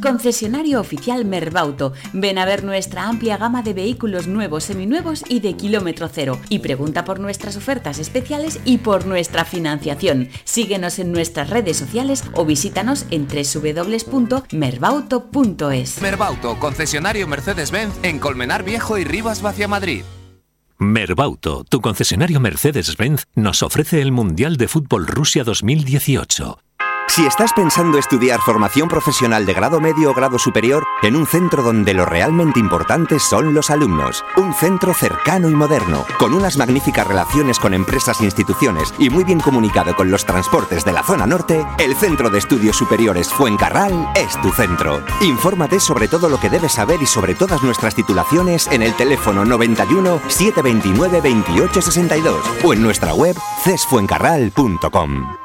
concesionario oficial Merbauto. Ven a ver nuestra amplia gama de vehículos nuevos, seminuevos y de kilómetro cero. Y pregunta por nuestras ofertas especiales y por nuestra financiación. Síguenos en nuestras redes sociales o visítanos en www.merbauto.es. Merbauto, concesionario Mercedes-Benz en Colmenar Viejo y Rivas Vacia Madrid. Merbauto, tu concesionario Mercedes-Benz, nos ofrece el Mundial de Fútbol Rusia 2018. Si estás pensando estudiar formación profesional de grado medio o grado superior en un centro donde lo realmente importante son los alumnos, un centro cercano y moderno, con unas magníficas relaciones con empresas e instituciones y muy bien comunicado con los transportes de la zona norte, el Centro de Estudios Superiores Fuencarral es tu centro. Infórmate sobre todo lo que debes saber y sobre todas nuestras titulaciones en el teléfono 91 729 2862 o en nuestra web cesfuencarral.com.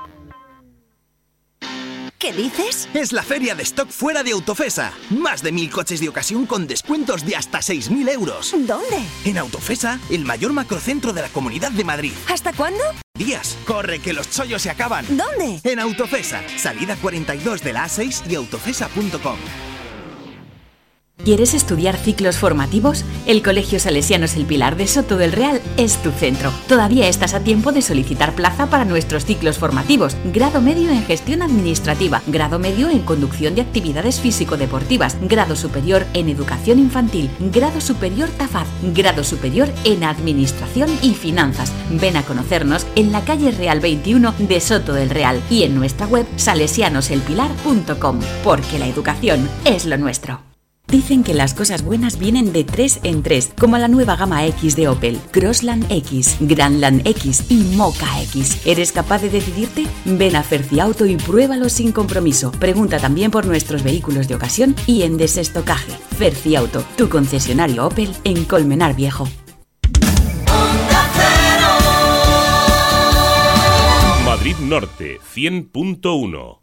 ¿Qué dices? Es la feria de stock fuera de Autofesa. Más de mil coches de ocasión con descuentos de hasta 6.000 euros. ¿Dónde? En Autofesa, el mayor macrocentro de la Comunidad de Madrid. ¿Hasta cuándo? Días, corre que los chollos se acaban. ¿Dónde? En Autofesa, salida 42 de la A6 y autofesa.com. ¿Quieres estudiar ciclos formativos? El Colegio Salesianos El Pilar de Soto del Real es tu centro. Todavía estás a tiempo de solicitar plaza para nuestros ciclos formativos. Grado medio en gestión administrativa, grado medio en conducción de actividades físico-deportivas, grado superior en educación infantil, grado superior TAFAD, grado superior en administración y finanzas. Ven a conocernos en la calle Real 21 de Soto del Real y en nuestra web salesianoselpilar.com, porque la educación es lo nuestro. Dicen que las cosas buenas vienen de tres en tres, como la nueva gama X de Opel, Crossland X, Grandland X y Mocha X. ¿Eres capaz de decidirte? Ven a Ferciauto y pruébalo sin compromiso. Pregunta también por nuestros vehículos de ocasión y en desestocaje. Ferciauto, tu concesionario Opel en Colmenar Viejo. Madrid Norte 100.1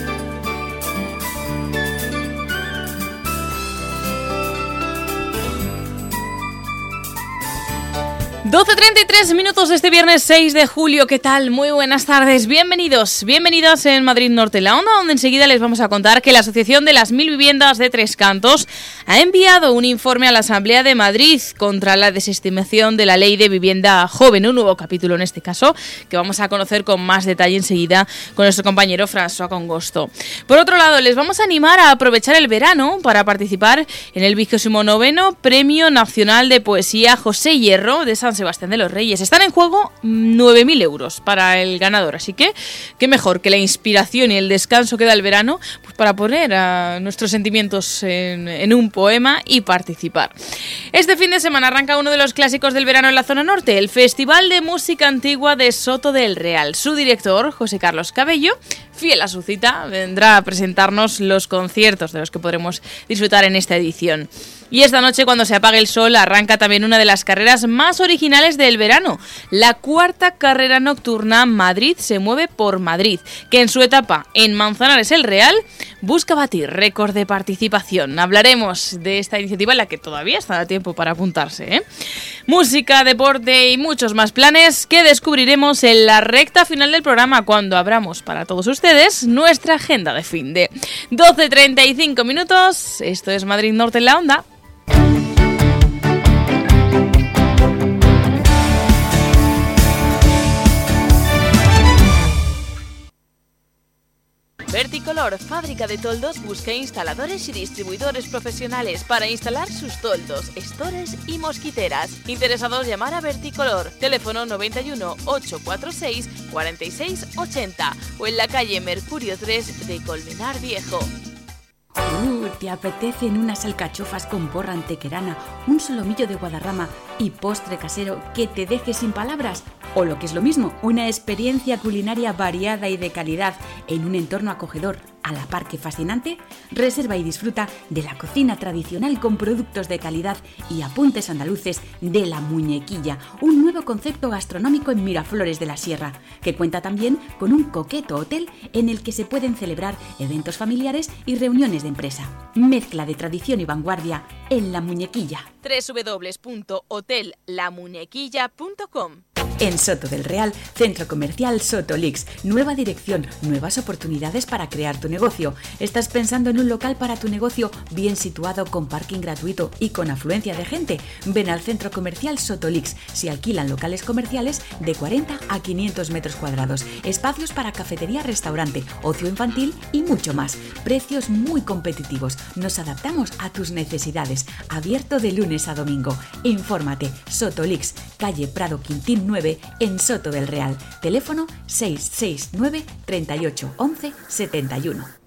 12.33 minutos de este viernes 6 de julio. ¿Qué tal? Muy buenas tardes. Bienvenidos, bienvenidos en Madrid Norte, la onda, donde enseguida les vamos a contar que la Asociación de las Mil Viviendas de Tres Cantos ha enviado un informe a la Asamblea de Madrid contra la desestimación de la Ley de Vivienda Joven. Un nuevo capítulo en este caso que vamos a conocer con más detalle enseguida con nuestro compañero François Congosto. Por otro lado, les vamos a animar a aprovechar el verano para participar en el 29 Premio Nacional de Poesía José Hierro de San Sebastián de los Reyes. Están en juego 9.000 euros para el ganador, así que qué mejor que la inspiración y el descanso que da el verano pues para poner a nuestros sentimientos en, en un poema y participar. Este fin de semana arranca uno de los clásicos del verano en la zona norte, el Festival de Música Antigua de Soto del Real. Su director, José Carlos Cabello, fiel a su cita, vendrá a presentarnos los conciertos de los que podremos disfrutar en esta edición. Y esta noche, cuando se apague el sol, arranca también una de las carreras más originales del verano. La cuarta carrera nocturna Madrid se mueve por Madrid, que en su etapa en Manzanares el Real busca batir récord de participación. Hablaremos de esta iniciativa en la que todavía está a tiempo para apuntarse. ¿eh? Música, deporte y muchos más planes que descubriremos en la recta final del programa cuando abramos para todos ustedes nuestra agenda de fin de 12.35 minutos. Esto es Madrid Norte en la Onda. Verticolor, fábrica de toldos, busca instaladores y distribuidores profesionales para instalar sus toldos, estores y mosquiteras. Interesados llamar a Verticolor, teléfono 91 846 46 80 o en la calle Mercurio 3 de Colmenar Viejo. Uh, ¿Te apetecen unas alcachofas con porra antequerana, un solomillo de guadarrama y postre casero que te deje sin palabras? o lo que es lo mismo, una experiencia culinaria variada y de calidad en un entorno acogedor a la par que fascinante, reserva y disfruta de la cocina tradicional con productos de calidad y apuntes andaluces de la muñequilla, un nuevo concepto gastronómico en Miraflores de la Sierra, que cuenta también con un coqueto hotel en el que se pueden celebrar eventos familiares y reuniones de empresa. Mezcla de tradición y vanguardia en la muñequilla. www.hotellamuñequilla.com En Soto del Real, Centro Comercial Sotolix. Nueva dirección, nuevas oportunidades para crear tu negocio. ¿Estás pensando en un local para tu negocio bien situado con parking gratuito y con afluencia de gente? Ven al Centro Comercial Sotolix. Se alquilan locales comerciales de 40 a 500 metros cuadrados. Espacios para cafetería, restaurante, ocio infantil y mucho más. Precios muy competitivos. Nos adaptamos a tus necesidades. Abierto de lunes a domingo. Infórmate. Sotolix, calle Prado Quintín 9 en Soto del Real. Teléfono 669 38 11 71.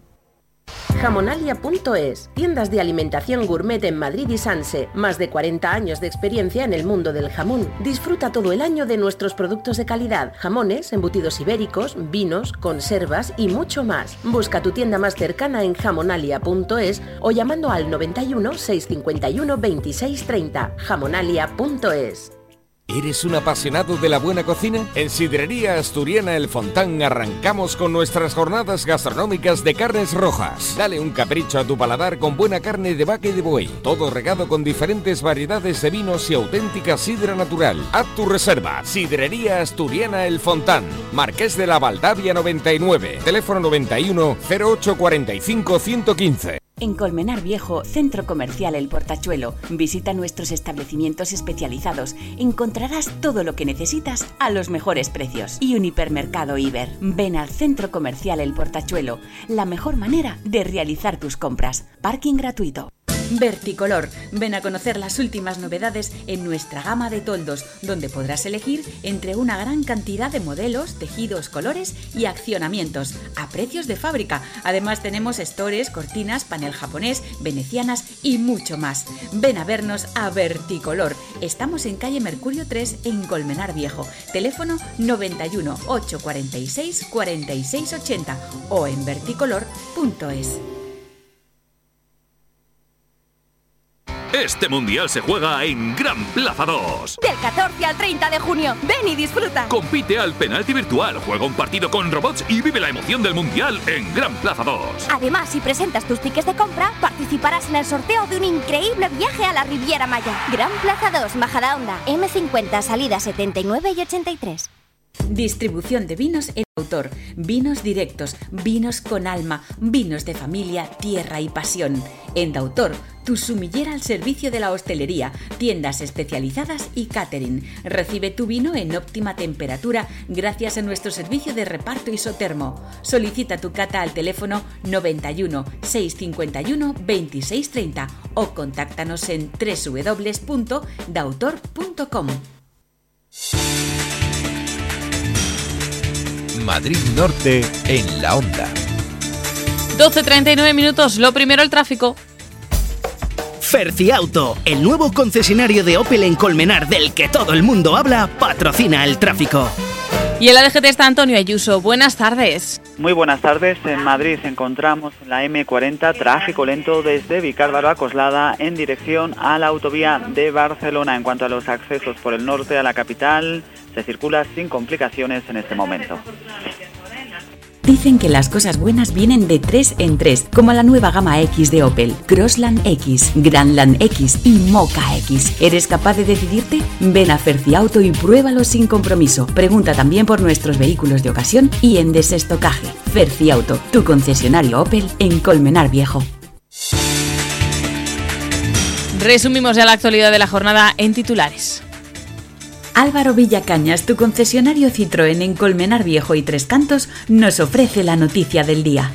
Jamonalia.es, tiendas de alimentación gourmet en Madrid y Sanse, más de 40 años de experiencia en el mundo del jamón. Disfruta todo el año de nuestros productos de calidad, jamones, embutidos ibéricos, vinos, conservas y mucho más. Busca tu tienda más cercana en jamonalia.es o llamando al 91 651 2630. Jamonalia.es. ¿Eres un apasionado de la buena cocina? En Sidrería Asturiana El Fontán arrancamos con nuestras jornadas gastronómicas de carnes rojas. Dale un capricho a tu paladar con buena carne de vaca y de buey. Todo regado con diferentes variedades de vinos y auténtica sidra natural. Haz tu reserva. Sidrería Asturiana El Fontán. Marqués de la Valdavia 99. Teléfono 91 0845 115. En Colmenar Viejo, Centro Comercial El Portachuelo. Visita nuestros establecimientos especializados. Encontrarás todo lo que necesitas a los mejores precios. Y un hipermercado Iber. Ven al Centro Comercial El Portachuelo. La mejor manera de realizar tus compras. Parking gratuito. Verticolor. Ven a conocer las últimas novedades en nuestra gama de toldos, donde podrás elegir entre una gran cantidad de modelos, tejidos, colores y accionamientos, a precios de fábrica. Además tenemos estores, cortinas, panel japonés, venecianas y mucho más. Ven a vernos a Verticolor. Estamos en calle Mercurio 3 en Colmenar Viejo. Teléfono 91 846 4680 o en verticolor.es. Este mundial se juega en Gran Plaza 2. Del 14 al 30 de junio, ven y disfruta. Compite al penalti virtual, juega un partido con robots y vive la emoción del mundial en Gran Plaza 2. Además, si presentas tus tickets de compra, participarás en el sorteo de un increíble viaje a la Riviera Maya. Gran Plaza 2, Majadahonda, M50, salida 79 y 83. Distribución de vinos en autor, vinos directos, vinos con alma, vinos de familia, tierra y pasión. En autor, tu sumillera al servicio de la hostelería, tiendas especializadas y catering. Recibe tu vino en óptima temperatura gracias a nuestro servicio de reparto isotermo. Solicita tu cata al teléfono 91 651 2630 o contáctanos en www.dautor.com. Madrid Norte en la onda. 12.39 minutos. Lo primero, el tráfico. Ferciauto, el nuevo concesionario de Opel en Colmenar del que todo el mundo habla, patrocina el tráfico. Y en la DGT está Antonio Ayuso. Buenas tardes. Muy buenas tardes. En Madrid encontramos la M40 tráfico lento desde Vicárdaro a Coslada en dirección a la autovía de Barcelona. En cuanto a los accesos por el norte a la capital, se circula sin complicaciones en este momento. Dicen que las cosas buenas vienen de tres en tres, como la nueva gama X de Opel, Crossland X, Grandland X y Mocha X. ¿Eres capaz de decidirte? Ven a Ferciauto y pruébalo sin compromiso. Pregunta también por nuestros vehículos de ocasión y en desestocaje. Ferciauto, tu concesionario Opel en Colmenar Viejo. Resumimos ya la actualidad de la jornada en titulares. Álvaro Villacañas, tu concesionario Citroën en Colmenar Viejo y Tres Cantos, nos ofrece la noticia del día.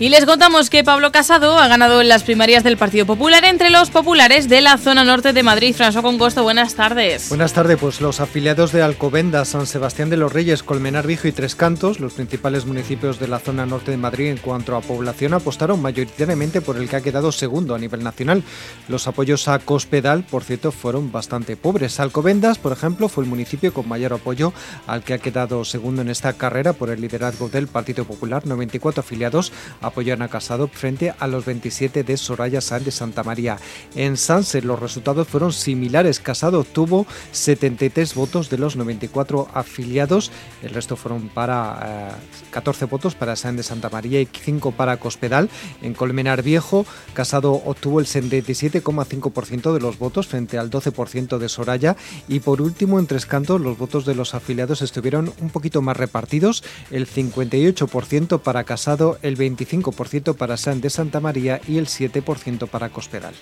Y les contamos que Pablo Casado ha ganado en las primarias del Partido Popular entre los populares de la zona norte de Madrid. François Congosto, buenas tardes. Buenas tardes, pues los afiliados de Alcobendas, San Sebastián de los Reyes, Colmenar Viejo y Tres Cantos, los principales municipios de la zona norte de Madrid en cuanto a población, apostaron mayoritariamente por el que ha quedado segundo a nivel nacional. Los apoyos a Cospedal, por cierto, fueron bastante pobres. Alcobendas, por ejemplo, fue el municipio con mayor apoyo al que ha quedado segundo en esta carrera por el liderazgo del Partido Popular, 94 afiliados apoyan a Casado frente a los 27 de Soraya Sáenz de Santa María. En Sanse los resultados fueron similares. Casado obtuvo 73 votos de los 94 afiliados. El resto fueron para 14 eh, votos para Sáenz de Santa María y 5 para Cospedal. En Colmenar Viejo, Casado obtuvo el 77,5% de los votos frente al 12% de Soraya. Y por último, en Tres Cantos, los votos de los afiliados estuvieron un poquito más repartidos. El 58% para Casado, el 25% 5% para San de Santa María y el 7% para Cospedal.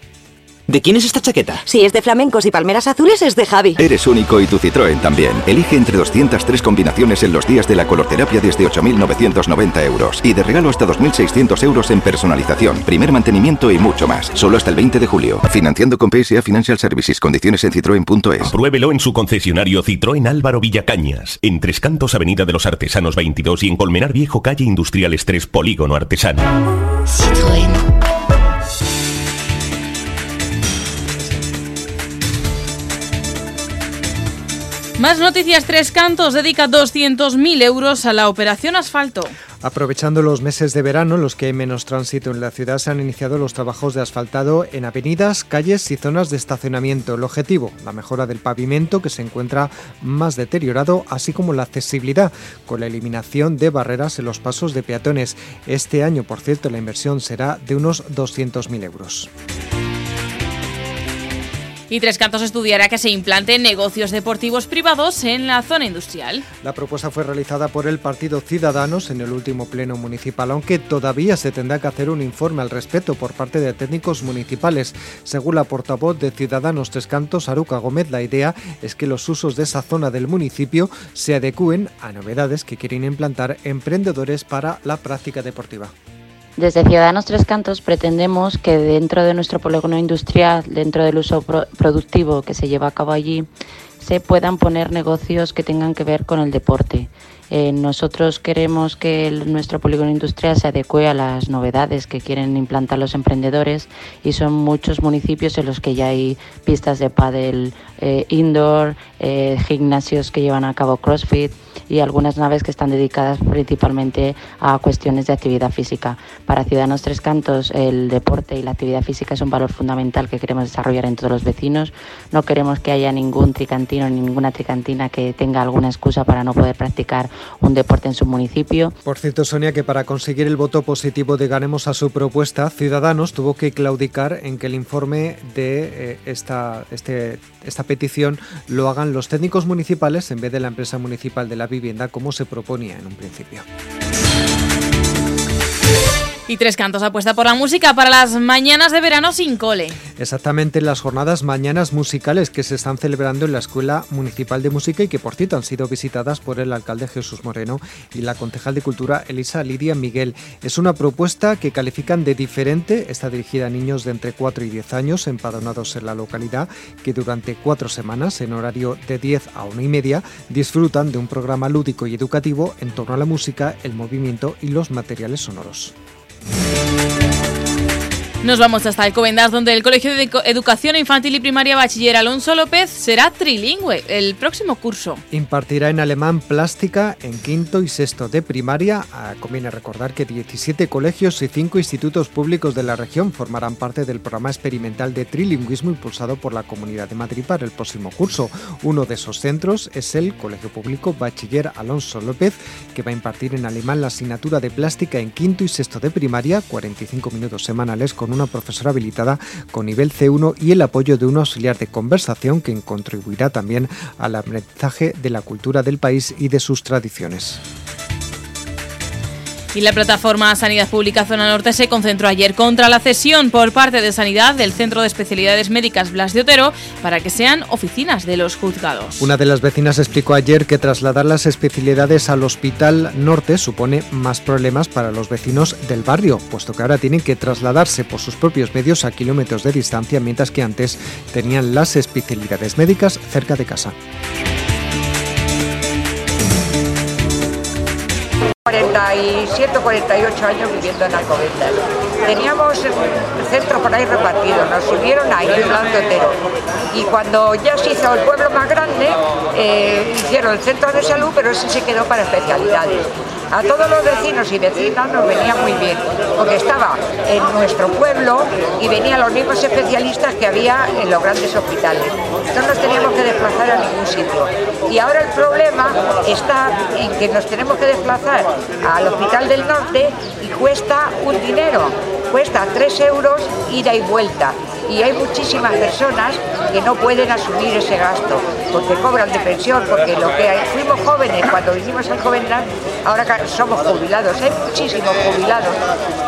¿De quién es esta chaqueta? Si es de flamencos y palmeras azules, es de Javi. Eres único y tu Citroën también. Elige entre 203 combinaciones en los días de la colorterapia desde 8.990 euros. Y de regalo hasta 2.600 euros en personalización, primer mantenimiento y mucho más. Solo hasta el 20 de julio. Financiando con PSA Financial Services. Condiciones en citroen.es. Pruébelo en su concesionario Citroën Álvaro Villacañas. En Tres Cantos, Avenida de los Artesanos 22 y en Colmenar Viejo, Calle Industriales 3, Polígono Artesano. Citroën. Más noticias, Tres Cantos dedica 200.000 euros a la operación asfalto. Aprovechando los meses de verano, los que hay menos tránsito en la ciudad, se han iniciado los trabajos de asfaltado en avenidas, calles y zonas de estacionamiento. El objetivo, la mejora del pavimento que se encuentra más deteriorado, así como la accesibilidad, con la eliminación de barreras en los pasos de peatones. Este año, por cierto, la inversión será de unos 200.000 euros. Y Tres Cantos estudiará que se implanten negocios deportivos privados en la zona industrial. La propuesta fue realizada por el Partido Ciudadanos en el último pleno municipal, aunque todavía se tendrá que hacer un informe al respecto por parte de técnicos municipales. Según la portavoz de Ciudadanos Tres Cantos, Aruca Gómez, la idea es que los usos de esa zona del municipio se adecúen a novedades que quieren implantar emprendedores para la práctica deportiva. Desde Ciudadanos Tres Cantos pretendemos que dentro de nuestro polígono industrial, dentro del uso productivo que se lleva a cabo allí, se puedan poner negocios que tengan que ver con el deporte. Eh, nosotros queremos que nuestro polígono industrial se adecue a las novedades que quieren implantar los emprendedores y son muchos municipios en los que ya hay pistas de pádel eh, indoor, eh, gimnasios que llevan a cabo CrossFit y algunas naves que están dedicadas principalmente a cuestiones de actividad física. Para Ciudadanos Tres Cantos el deporte y la actividad física es un valor fundamental que queremos desarrollar en todos los vecinos. No queremos que haya ningún tricantino ni ninguna tricantina que tenga alguna excusa para no poder practicar un deporte en su municipio. Por cierto, Sonia, que para conseguir el voto positivo de Ganemos a su propuesta, Ciudadanos tuvo que claudicar en que el informe de eh, esta, este, esta petición lo hagan los técnicos municipales en vez de la empresa municipal de la vivienda como se proponía en un principio. Y Tres Cantos apuesta por la música para las mañanas de verano sin cole. Exactamente, las jornadas mañanas musicales que se están celebrando en la Escuela Municipal de Música y que por cierto han sido visitadas por el alcalde Jesús Moreno y la concejal de Cultura Elisa Lidia Miguel. Es una propuesta que califican de diferente, está dirigida a niños de entre 4 y 10 años empadronados en la localidad que durante cuatro semanas en horario de 10 a 1 y media disfrutan de un programa lúdico y educativo en torno a la música, el movimiento y los materiales sonoros. Música Nos vamos hasta Alcobendas, donde el Colegio de Educación Infantil y Primaria Bachiller Alonso López será trilingüe el próximo curso. Impartirá en alemán plástica en quinto y sexto de primaria. Ah, conviene recordar que 17 colegios y 5 institutos públicos de la región formarán parte del programa experimental de trilingüismo impulsado por la Comunidad de Madrid para el próximo curso. Uno de esos centros es el Colegio Público Bachiller Alonso López, que va a impartir en alemán la asignatura de plástica en quinto y sexto de primaria, 45 minutos semanales con una profesora habilitada con nivel C1 y el apoyo de un auxiliar de conversación que contribuirá también al aprendizaje de la cultura del país y de sus tradiciones. Y la plataforma Sanidad Pública Zona Norte se concentró ayer contra la cesión por parte de Sanidad del Centro de Especialidades Médicas Blas de Otero para que sean oficinas de los juzgados. Una de las vecinas explicó ayer que trasladar las especialidades al Hospital Norte supone más problemas para los vecinos del barrio, puesto que ahora tienen que trasladarse por sus propios medios a kilómetros de distancia, mientras que antes tenían las especialidades médicas cerca de casa. 47 o 48 años viviendo en Alcobendas. Teníamos centros por ahí repartidos, nos subieron ahí en Blanco Otero. Y cuando ya se hizo el pueblo más grande, eh, hicieron el centro de salud, pero ese se quedó para especialidades. A todos los vecinos y vecinas nos venía muy bien, porque estaba en nuestro pueblo y venían los mismos especialistas que había en los grandes hospitales. No nos teníamos que desplazar a ningún sitio. Y ahora el problema está en que nos tenemos que desplazar al Hospital del Norte y cuesta un dinero, cuesta 3 euros ida y vuelta y hay muchísimas personas que no pueden asumir ese gasto porque cobran de pensión, porque lo que fuimos jóvenes cuando vinimos al Jovenland, ahora somos jubilados. Hay muchísimos jubilados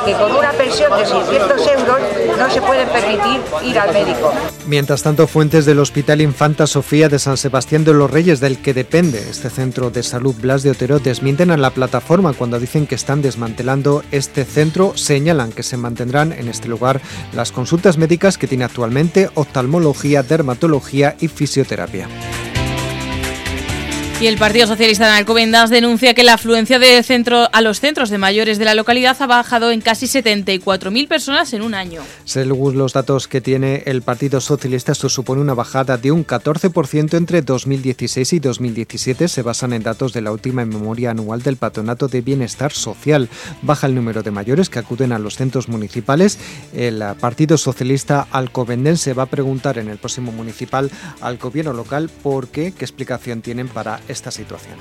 que con una pensión de 600 euros no se pueden permitir ir al médico. Mientras tanto, fuentes del Hospital Infanta Sofía de San Sebastián de los Reyes, del que depende este centro de salud Blas de Otero, desmienten a la plataforma cuando dicen que están desmantelando este centro. Señalan que se mantendrán en este lugar las consultas médicas que actualmente oftalmología, dermatología y fisioterapia. Y el Partido Socialista de Alcobendas denuncia que la afluencia de centro a los centros de mayores de la localidad ha bajado en casi 74.000 personas en un año. Según los datos que tiene el Partido Socialista, esto supone una bajada de un 14% entre 2016 y 2017. Se basan en datos de la última memoria anual del Patronato de Bienestar Social. Baja el número de mayores que acuden a los centros municipales. El Partido Socialista alcobendense va a preguntar en el próximo municipal al gobierno local por qué, qué explicación tienen para esta situación.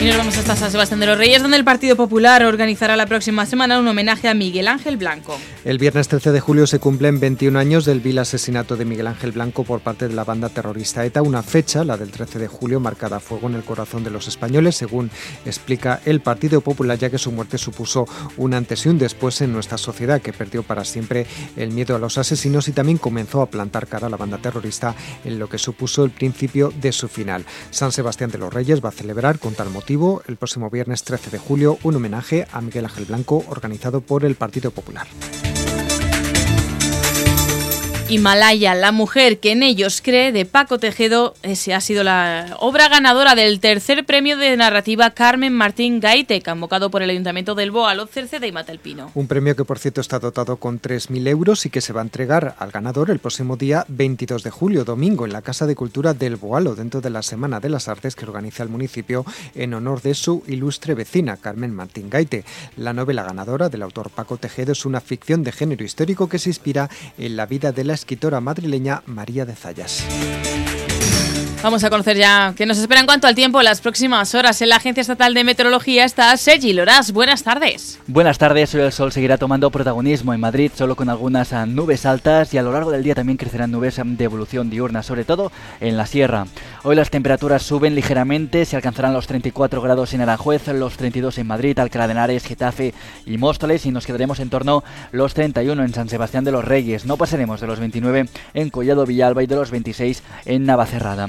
Y nos vamos hasta San Sebastián de los Reyes, donde el Partido Popular organizará la próxima semana un homenaje a Miguel Ángel Blanco. El viernes 13 de julio se cumplen 21 años del vil asesinato de Miguel Ángel Blanco por parte de la banda terrorista ETA, una fecha, la del 13 de julio, marcada a fuego en el corazón de los españoles, según explica el Partido Popular, ya que su muerte supuso un antes y un después en nuestra sociedad, que perdió para siempre el miedo a los asesinos y también comenzó a plantar cara a la banda terrorista en lo que supuso el principio de su final. San Sebastián de los Reyes va a celebrar con tal motivo el próximo viernes 13 de julio un homenaje a Miguel Ángel Blanco organizado por el Partido Popular. Himalaya, la mujer que en ellos cree, de Paco Tejedo, ese ha sido la obra ganadora del tercer premio de narrativa Carmen Martín Gaite, convocado por el Ayuntamiento del Boalo, Cerceda y Matelpino. Un premio que, por cierto, está dotado con 3.000 euros y que se va a entregar al ganador el próximo día 22 de julio, domingo, en la Casa de Cultura del Boalo, dentro de la Semana de las Artes que organiza el municipio en honor de su ilustre vecina, Carmen Martín Gaite. La novela ganadora del autor Paco Tejedo es una ficción de género histórico que se inspira en la vida de la escritora madrileña María de Zayas. Vamos a conocer ya qué nos espera en cuanto al tiempo las próximas horas. En la Agencia Estatal de Meteorología está Sergi Loras. Buenas tardes. Buenas tardes. Hoy el sol seguirá tomando protagonismo en Madrid, solo con algunas ah, nubes altas y a lo largo del día también crecerán nubes ah, de evolución diurna, sobre todo en la sierra. Hoy las temperaturas suben ligeramente, se alcanzarán los 34 grados en Aranjuez, los 32 en Madrid, Alcalá de Henares, Getafe y Móstoles y nos quedaremos en torno los 31 en San Sebastián de los Reyes. No pasaremos de los 29 en Collado Villalba y de los 26 en Navacerrada.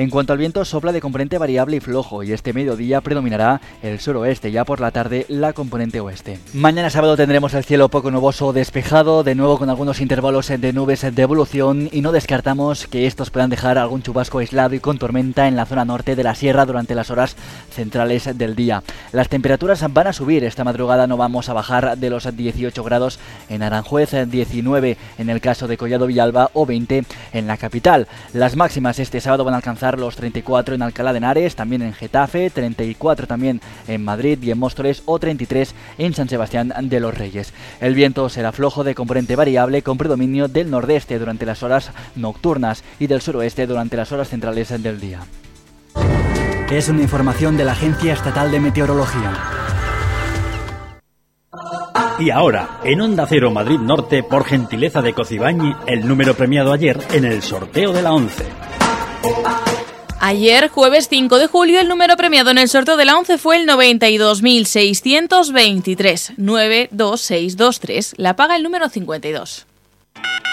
En cuanto al viento, sopla de componente variable y flojo y este mediodía predominará el suroeste, ya por la tarde la componente oeste. Mañana sábado tendremos el cielo poco nuboso despejado, de nuevo con algunos intervalos de nubes de evolución y no descartamos que estos puedan dejar algún chubasco aislado y con tormenta en la zona norte de la sierra durante las horas centrales del día. Las temperaturas van a subir, esta madrugada no vamos a bajar de los 18 grados en Aranjuez, 19 en el caso de Collado Villalba o 20 en la capital. Las máximas este sábado van a alcanzar los 34 en Alcalá de Henares, también en Getafe, 34 también en Madrid y en Móstoles o 33 en San Sebastián de los Reyes. El viento será flojo de componente variable con predominio del nordeste durante las horas nocturnas y del suroeste durante las horas centrales del día. Es una información de la Agencia Estatal de Meteorología. Y ahora, en Onda Cero Madrid Norte, por gentileza de Cocibañi, el número premiado ayer en el sorteo de la 11. Ayer, jueves 5 de julio, el número premiado en el sorteo de la 11 fue el 92.623, 92623. La paga el número 52.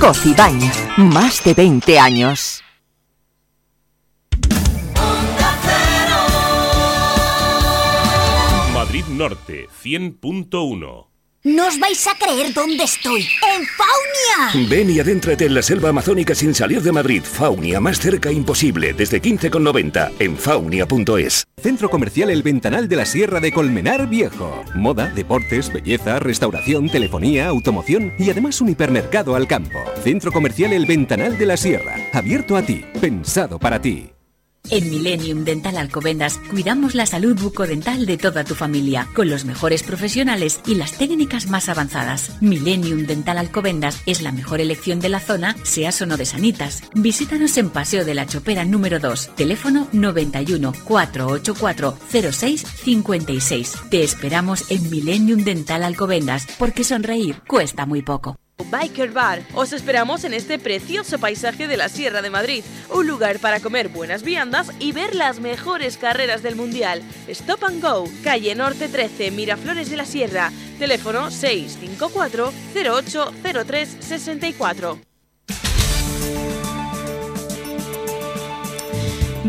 Cocibañ, más de 20 años. Madrid Norte 100.1 No os vais a creer dónde estoy. ¡En Faunia! Ven y adéntrate en la selva amazónica sin salir de Madrid. Faunia, más cerca imposible, desde 15,90 en faunia.es. Centro Comercial El Ventanal de la Sierra de Colmenar Viejo. Moda, deportes, belleza, restauración, telefonía, automoción y además un hipermercado al campo. Centro Comercial El Ventanal de la Sierra. Abierto a ti, pensado para ti. En Millennium Dental Alcobendas cuidamos la salud bucodental de toda tu familia, con los mejores profesionales y las técnicas más avanzadas. Millennium Dental Alcobendas es la mejor elección de la zona, seas o no de Sanitas. Visítanos en Paseo de la Chopera número 2, teléfono 91 484 06 56. Te esperamos en Millennium Dental Alcobendas, porque sonreír cuesta muy poco. Biker Bar. Os esperamos en este precioso paisaje de la Sierra de Madrid, un lugar para comer buenas viandas y ver las mejores carreras del Mundial. Stop and Go, calle Norte 13, Miraflores de la Sierra, teléfono 654 0803 64.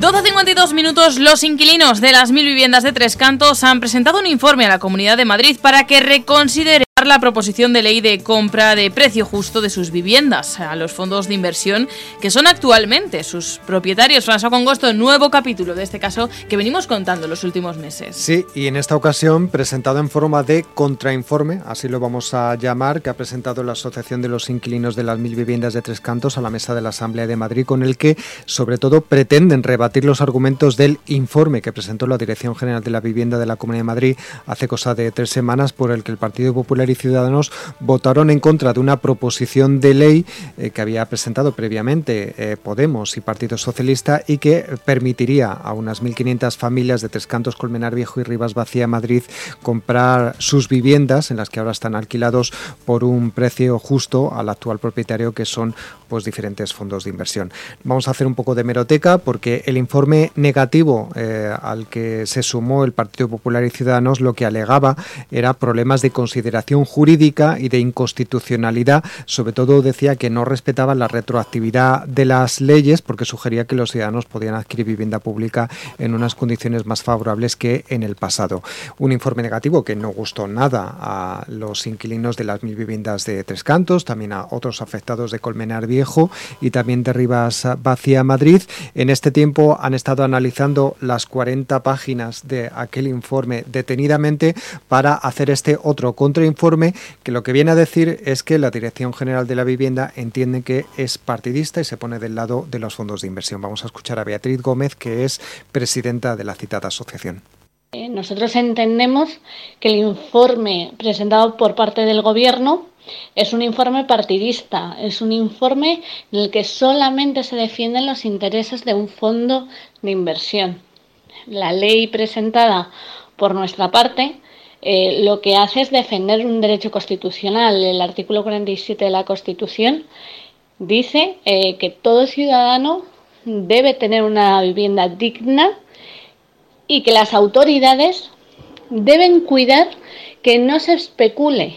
12.52 minutos, los inquilinos de las mil viviendas de Tres Cantos han presentado un informe a la Comunidad de Madrid para que reconsidere la proposición de ley de compra de precio justo de sus viviendas a los fondos de inversión que son actualmente sus propietarios. François Congosto, nuevo capítulo de este caso que venimos contando los últimos meses. Sí, y en esta ocasión presentado en forma de contrainforme, así lo vamos a llamar, que ha presentado la Asociación de los Inquilinos de las Mil Viviendas de Tres Cantos a la mesa de la Asamblea de Madrid, con el que sobre todo pretenden rebatir los argumentos del informe que presentó la Dirección General de la Vivienda de la Comunidad de Madrid hace cosa de tres semanas, por el que el Partido Popular y Ciudadanos votaron en contra de una proposición de ley eh, que había presentado previamente eh, Podemos y Partido Socialista y que permitiría a unas 1.500 familias de Tres Cantos, Colmenar Viejo y Rivas Vacía Madrid comprar sus viviendas en las que ahora están alquilados por un precio justo al actual propietario que son pues diferentes fondos de inversión. Vamos a hacer un poco de meroteca porque el informe negativo eh, al que se sumó el Partido Popular y Ciudadanos lo que alegaba era problemas de consideración jurídica y de inconstitucionalidad. Sobre todo decía que no respetaba la retroactividad de las leyes porque sugería que los ciudadanos podían adquirir vivienda pública en unas condiciones más favorables que en el pasado. Un informe negativo que no gustó nada a los inquilinos de las mil viviendas de Tres Cantos, también a otros afectados de Colmenar Viejo y también de Rivas Vacía Madrid. En este tiempo han estado analizando las 40 páginas de aquel informe detenidamente para hacer este otro contrainforme que lo que viene a decir es que la Dirección General de la Vivienda entiende que es partidista y se pone del lado de los fondos de inversión. Vamos a escuchar a Beatriz Gómez, que es presidenta de la citada asociación. Eh, nosotros entendemos que el informe presentado por parte del Gobierno es un informe partidista, es un informe en el que solamente se defienden los intereses de un fondo de inversión. La ley presentada por nuestra parte eh, lo que hace es defender un derecho constitucional. El artículo 47 de la Constitución dice eh, que todo ciudadano debe tener una vivienda digna y que las autoridades deben cuidar que no se especule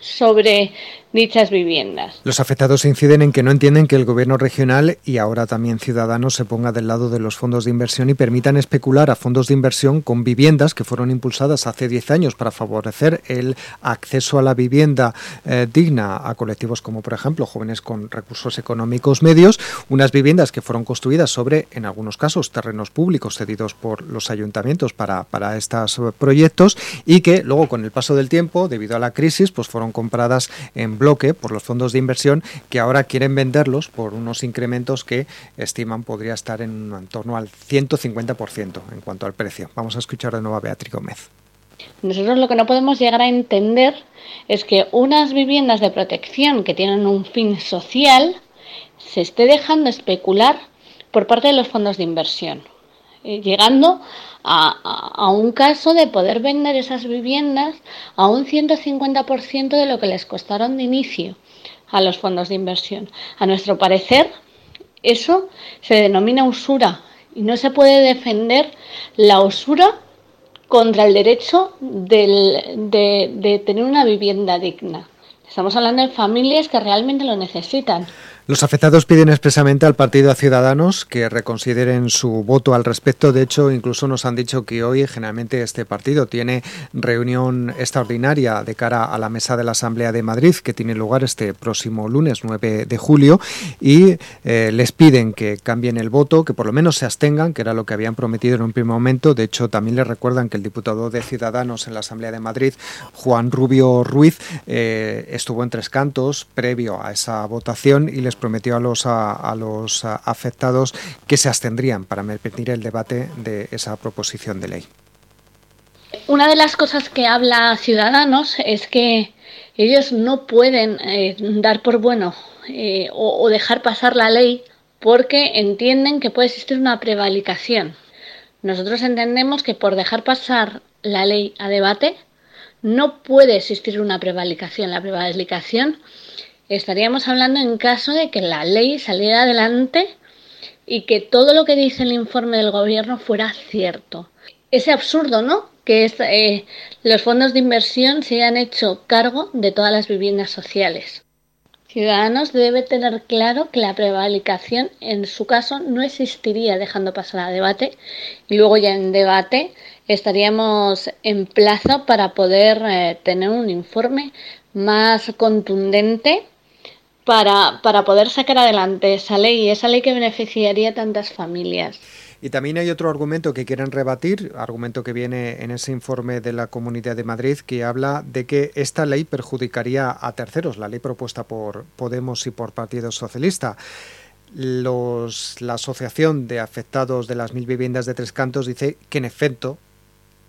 sobre dichas viviendas. Los afectados inciden en que no entienden que el gobierno regional y ahora también Ciudadanos se ponga del lado de los fondos de inversión y permitan especular a fondos de inversión con viviendas que fueron impulsadas hace 10 años para favorecer el acceso a la vivienda eh, digna a colectivos como por ejemplo jóvenes con recursos económicos medios, unas viviendas que fueron construidas sobre, en algunos casos, terrenos públicos cedidos por los ayuntamientos para, para estos proyectos y que luego con el paso del tiempo, debido a la crisis, pues fueron compradas en bloque por los fondos de inversión que ahora quieren venderlos por unos incrementos que estiman podría estar en, torno al 150% en cuanto al precio. Vamos a escuchar de nuevo a Beatriz Gómez. Nosotros lo que no podemos llegar a entender es que unas viviendas de protección que tienen un fin social se esté dejando especular por parte de los fondos de inversión, eh, llegando a, un caso de poder vender esas viviendas a un 150% de lo que les costaron de inicio a los fondos de inversión. A nuestro parecer, eso se denomina usura y no se puede defender la usura contra el derecho de tener una vivienda digna. Estamos hablando de familias que realmente lo necesitan. Los afectados piden expresamente al Partido a Ciudadanos que reconsideren su voto al respecto. De hecho, incluso nos han dicho que hoy generalmente este partido tiene reunión extraordinaria de cara a la mesa de la Asamblea de Madrid, que tiene lugar este próximo lunes 9 de julio, y eh, les piden que cambien el voto, que por lo menos se abstengan, que era lo que habían prometido en un primer momento. De hecho, también les recuerdan que el diputado de Ciudadanos en la Asamblea de Madrid, Juan Rubio Ruiz, eh, estuvo en tres cantos previo a esa votación y les prometió a los, a, los afectados que se abstendrían para permitir el debate de esa proposición de ley. Una de las cosas que habla Ciudadanos es que ellos no pueden eh, dar por bueno eh, o, dejar pasar la ley porque entienden que puede existir una prevalicación. Nosotros entendemos que por dejar pasar la ley a debate no puede existir una prevalicación. La prevalicación estaríamos hablando en caso de que la ley saliera adelante y que todo lo que dice el informe del gobierno fuera cierto. Es absurdo, ¿no? Que eh, los fondos de inversión se hayan hecho cargo de todas las viviendas sociales. Ciudadanos debe tener claro que la prevalicación en su caso no existiría dejando pasar a debate y luego ya en debate estaríamos en plazo para poder eh, tener un informe más contundente para, para poder sacar adelante esa ley, esa ley que beneficiaría a tantas familias. Y también hay otro argumento que quieren rebatir, argumento que viene en ese informe de la Comunidad de Madrid, que habla de que esta ley perjudicaría a terceros, la ley propuesta por Podemos y por Partido Socialista. La Asociación de Afectados de las Mil Viviendas de Tres Cantos dice que en efecto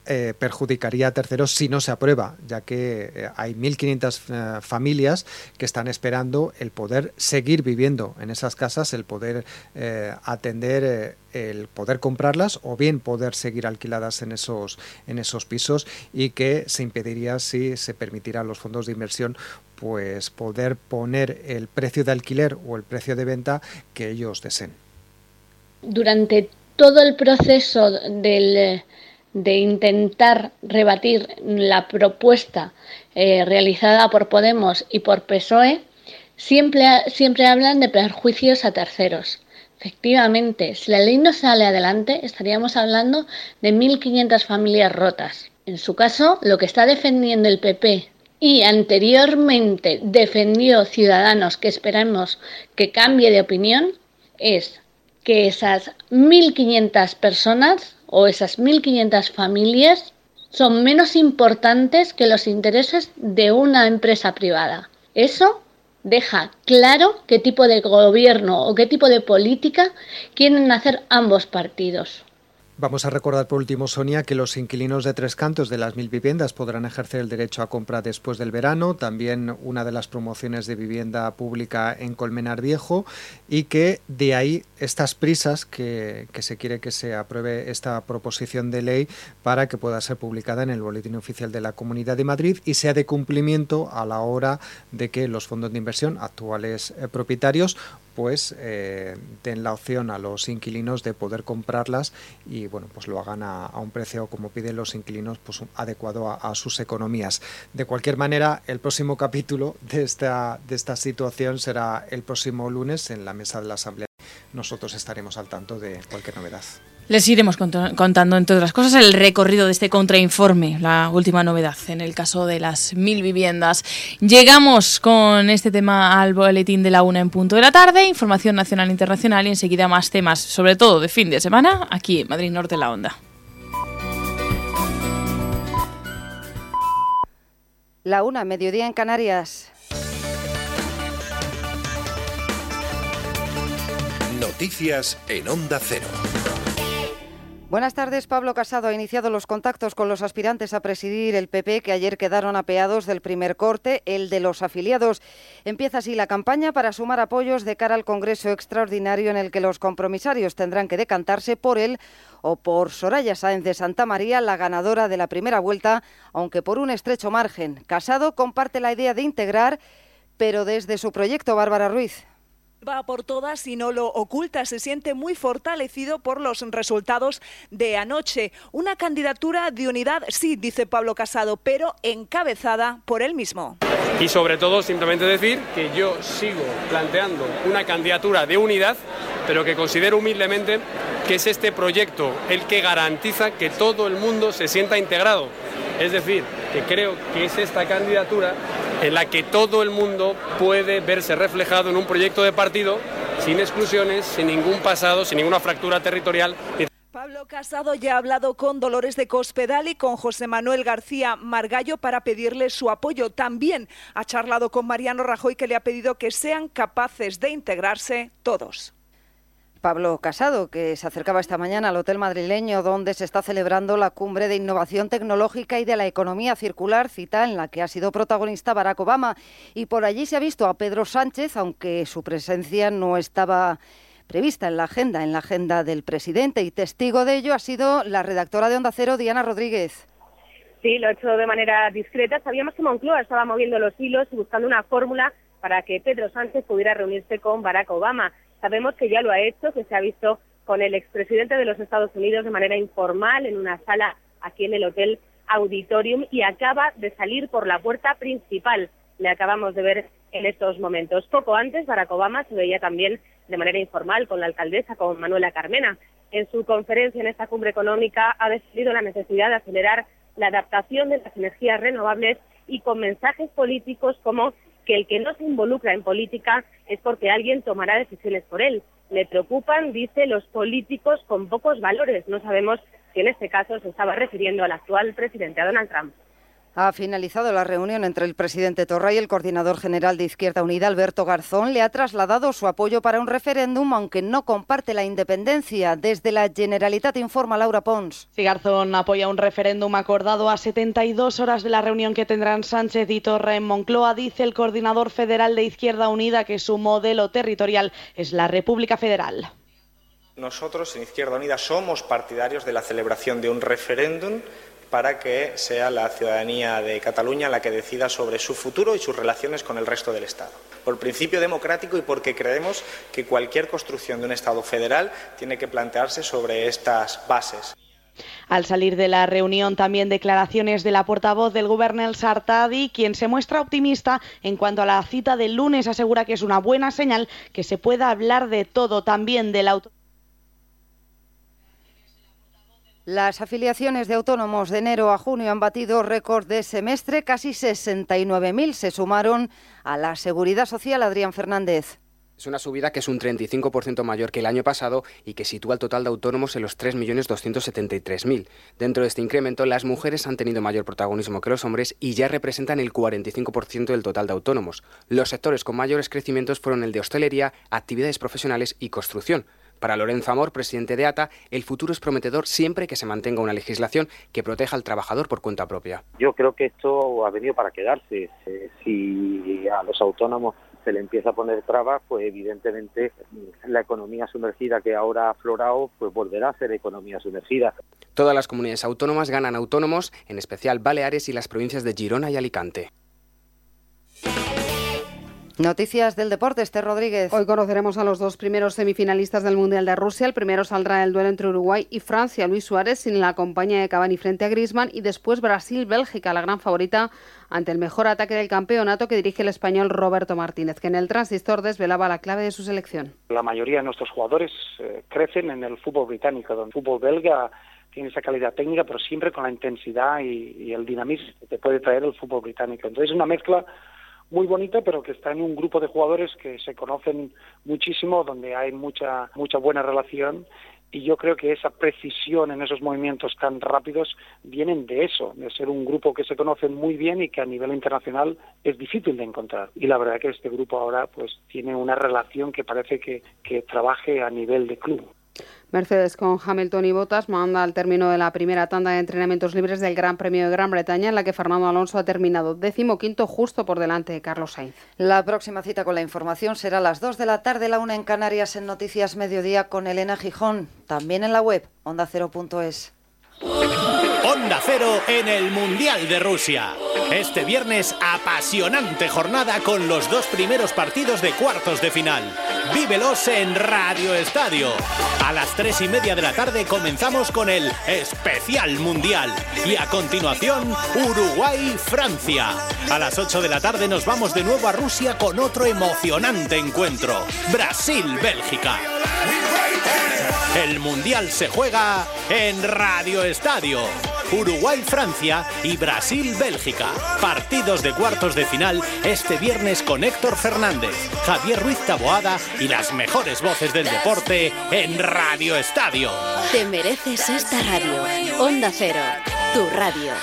eh, perjudicaría a terceros si no se aprueba, ya que eh, hay 1.500 eh, familias que están esperando el poder seguir viviendo en esas casas, el poder atender, el poder comprarlas o bien poder seguir alquiladas en esos, en esos pisos y que se impediría si se permitiera los fondos de inversión pues poder poner el precio de alquiler o el precio de venta que ellos deseen. Durante todo el proceso del de intentar rebatir la propuesta eh, realizada por Podemos y por PSOE, siempre, siempre hablan de perjuicios a terceros. Efectivamente, si la ley no sale adelante, estaríamos hablando de 1.500 familias rotas. En su caso, lo que está defendiendo el PP y anteriormente defendió Ciudadanos, que esperamos que cambie de opinión, es que esas 1.500 personas o esas 1.500 familias son menos importantes que los intereses de una empresa privada. Eso deja claro qué tipo de gobierno o qué tipo de política quieren hacer ambos partidos. Vamos a recordar por último, Sonia, que los inquilinos de tres cantos de las mil viviendas podrán ejercer el derecho a compra después del verano, también una de las promociones de vivienda pública en Colmenar Viejo, y que de ahí estas prisas que, se quiere que se apruebe esta proposición de ley para que pueda ser publicada en el Boletín Oficial de la Comunidad de Madrid y sea de cumplimiento a la hora de que los fondos de inversión, actuales eh, propietarios, pues eh, den la opción a los inquilinos de poder comprarlas y bueno pues lo hagan a, un precio como piden los inquilinos pues adecuado a, sus economías. De cualquier manera el próximo capítulo de esta de esta situación será el próximo lunes en la mesa de la asamblea nosotros estaremos al tanto de cualquier novedad les iremos contando, entre otras cosas, el recorrido de este contrainforme, la última novedad en el caso de las mil viviendas. Llegamos con este tema al boletín de la una en punto de la tarde, información nacional e internacional y enseguida más temas, sobre todo de fin de semana, aquí en Madrid Norte La Onda. La una, mediodía en Canarias. Noticias en Onda Cero. Buenas tardes. Pablo Casado ha iniciado los contactos con los aspirantes a presidir el PP que ayer quedaron apeados del primer corte, el de los afiliados. Empieza así la campaña para sumar apoyos de cara al Congreso Extraordinario en el que los compromisarios tendrán que decantarse por él o por Soraya Sáenz de Santa María, la ganadora de la primera vuelta, aunque por un estrecho margen. Casado comparte la idea de integrar, pero desde su proyecto Bárbara Ruiz. Va por todas y no lo oculta. Se siente muy fortalecido por los resultados de anoche. Una candidatura de unidad, sí, dice Pablo Casado, pero encabezada por él mismo. Y sobre todo, simplemente decir que yo sigo planteando una candidatura de unidad, pero que considero humildemente que es este proyecto el que garantiza que todo el mundo se sienta integrado. Es decir, que creo que es esta candidatura en la que todo el mundo puede verse reflejado en un proyecto de partido sin exclusiones, sin ningún pasado, sin ninguna fractura territorial. Pablo Casado ya ha hablado con Dolores de Cospedal y con José Manuel García Margallo para pedirle su apoyo. También ha charlado con Mariano Rajoy que le ha pedido que sean capaces de integrarse todos. Pablo Casado, que se acercaba esta mañana al Hotel Madrileño, donde se está celebrando la cumbre de innovación tecnológica y de la economía circular, cita en la que ha sido protagonista Barack Obama. Y por allí se ha visto a Pedro Sánchez, aunque su presencia no estaba prevista en la agenda, en la agenda del presidente. Y testigo de ello ha sido la redactora de Onda Cero, Diana Rodríguez. Sí, lo ha hecho de manera discreta. Sabíamos que Moncloa estaba moviendo los hilos y buscando una fórmula para que Pedro Sánchez pudiera reunirse con Barack Obama. Sabemos que ya lo ha hecho, que se ha visto con el expresidente de los Estados Unidos de manera informal en una sala aquí en el Hotel Auditorium y acaba de salir por la puerta principal. Le acabamos de ver en estos momentos. Poco antes, Barack Obama se veía también de manera informal con la alcaldesa, con Manuela Carmena. En su conferencia en esta cumbre económica ha decidido la necesidad de acelerar la adaptación de las energías renovables y con mensajes políticos como que el que no se involucra en política es porque alguien tomará decisiones por él. Le preocupan, dice, los políticos con pocos valores. No sabemos si en este caso se estaba refiriendo al actual presidente, a Donald Trump. Ha finalizado la reunión entre el presidente Torra y el coordinador general de Izquierda Unida, Alberto Garzón. Le ha trasladado su apoyo para un referéndum, aunque no comparte la independencia. Desde la Generalitat informa Laura Pons. Sí, Garzón apoya un referéndum acordado a 72 horas de la reunión que tendrán Sánchez y Torra en Moncloa. Dice el coordinador federal de Izquierda Unida que su modelo territorial es la República Federal. Nosotros en Izquierda Unida somos partidarios de la celebración de un referéndum para que sea la ciudadanía de Cataluña la que decida sobre su futuro y sus relaciones con el resto del Estado. Por principio democrático y porque creemos que cualquier construcción de un Estado federal tiene que plantearse sobre estas bases. Al salir de la reunión también declaraciones de la portavoz del gobernador Sartadi, quien se muestra optimista en cuanto a la cita del lunes, asegura que es una buena señal que se pueda hablar de todo, también del auto Las afiliaciones de autónomos de enero a junio han batido récord de semestre, casi 69.000 se sumaron a la Seguridad Social. Adrián Fernández. Es una subida que es un 35% mayor que el año pasado y que sitúa el total de autónomos en los 3.273.000. Dentro de este incremento, las mujeres han tenido mayor protagonismo que los hombres y ya representan el 45% del total de autónomos. Los sectores con mayores crecimientos fueron el de hostelería, actividades profesionales y construcción. Para Lorenzo Amor, presidente de ATA, el futuro es prometedor siempre que se mantenga una legislación que proteja al trabajador por cuenta propia. Yo creo que esto ha venido para quedarse. Si a los autónomos se le empieza a poner trabas, pues evidentemente la economía sumergida que ahora ha aflorado, pues volverá a ser economía sumergida. Todas las comunidades autónomas ganan autónomos, en especial Baleares y las provincias de Girona y Alicante. Noticias del deporte, Este Rodríguez. Hoy conoceremos a los dos primeros semifinalistas del Mundial de Rusia. El primero saldrá el duelo entre Uruguay y Francia. Luis Suárez sin la compañía de Cavani frente a Griezmann y después Brasil-Bélgica, la gran favorita ante el mejor ataque del campeonato que dirige el español Roberto Martínez, que en el transistor desvelaba la clave de su selección. La mayoría de nuestros jugadores eh, crecen en el fútbol británico, donde el fútbol belga tiene esa calidad técnica, pero siempre con la intensidad y, y el dinamismo que te puede traer el fútbol británico. Entonces es una mezcla muy bonita, pero que está en un grupo de jugadores que se conocen muchísimo, donde hay mucha mucha buena relación y yo creo que esa precisión en esos movimientos tan rápidos vienen de eso, de ser un grupo que se conoce muy bien y que a nivel internacional es difícil de encontrar. Y la verdad que este grupo ahora pues tiene una relación que parece que, que trabaje a nivel de club. Mercedes con Hamilton y Bottas manda al término de la primera tanda de entrenamientos libres del Gran Premio de Gran Bretaña, en la que Fernando Alonso ha terminado quinto justo por delante de Carlos Sainz. La próxima cita con la información será a las 2 de la tarde, la una en Canarias, en Noticias Mediodía con Elena Gijón, también en la web ondacero.es. Onda Cero en el Mundial de Rusia. Este viernes, apasionante jornada con los dos primeros partidos de cuartos de final. Vívelos en Radio Estadio. A las tres y media de la tarde comenzamos con el Especial Mundial. Y a continuación, Uruguay-Francia. A las 8 de la tarde nos vamos de nuevo a Rusia con otro emocionante encuentro. Brasil-Bélgica. El Mundial se juega en Radio Estadio. Uruguay-Francia y Brasil-Bélgica. Partidos de cuartos de final este viernes con Héctor Fernández, Javier Ruiz Taboada y las mejores voces del deporte en Radio Estadio. Te mereces esta radio. Onda Cero, tu radio.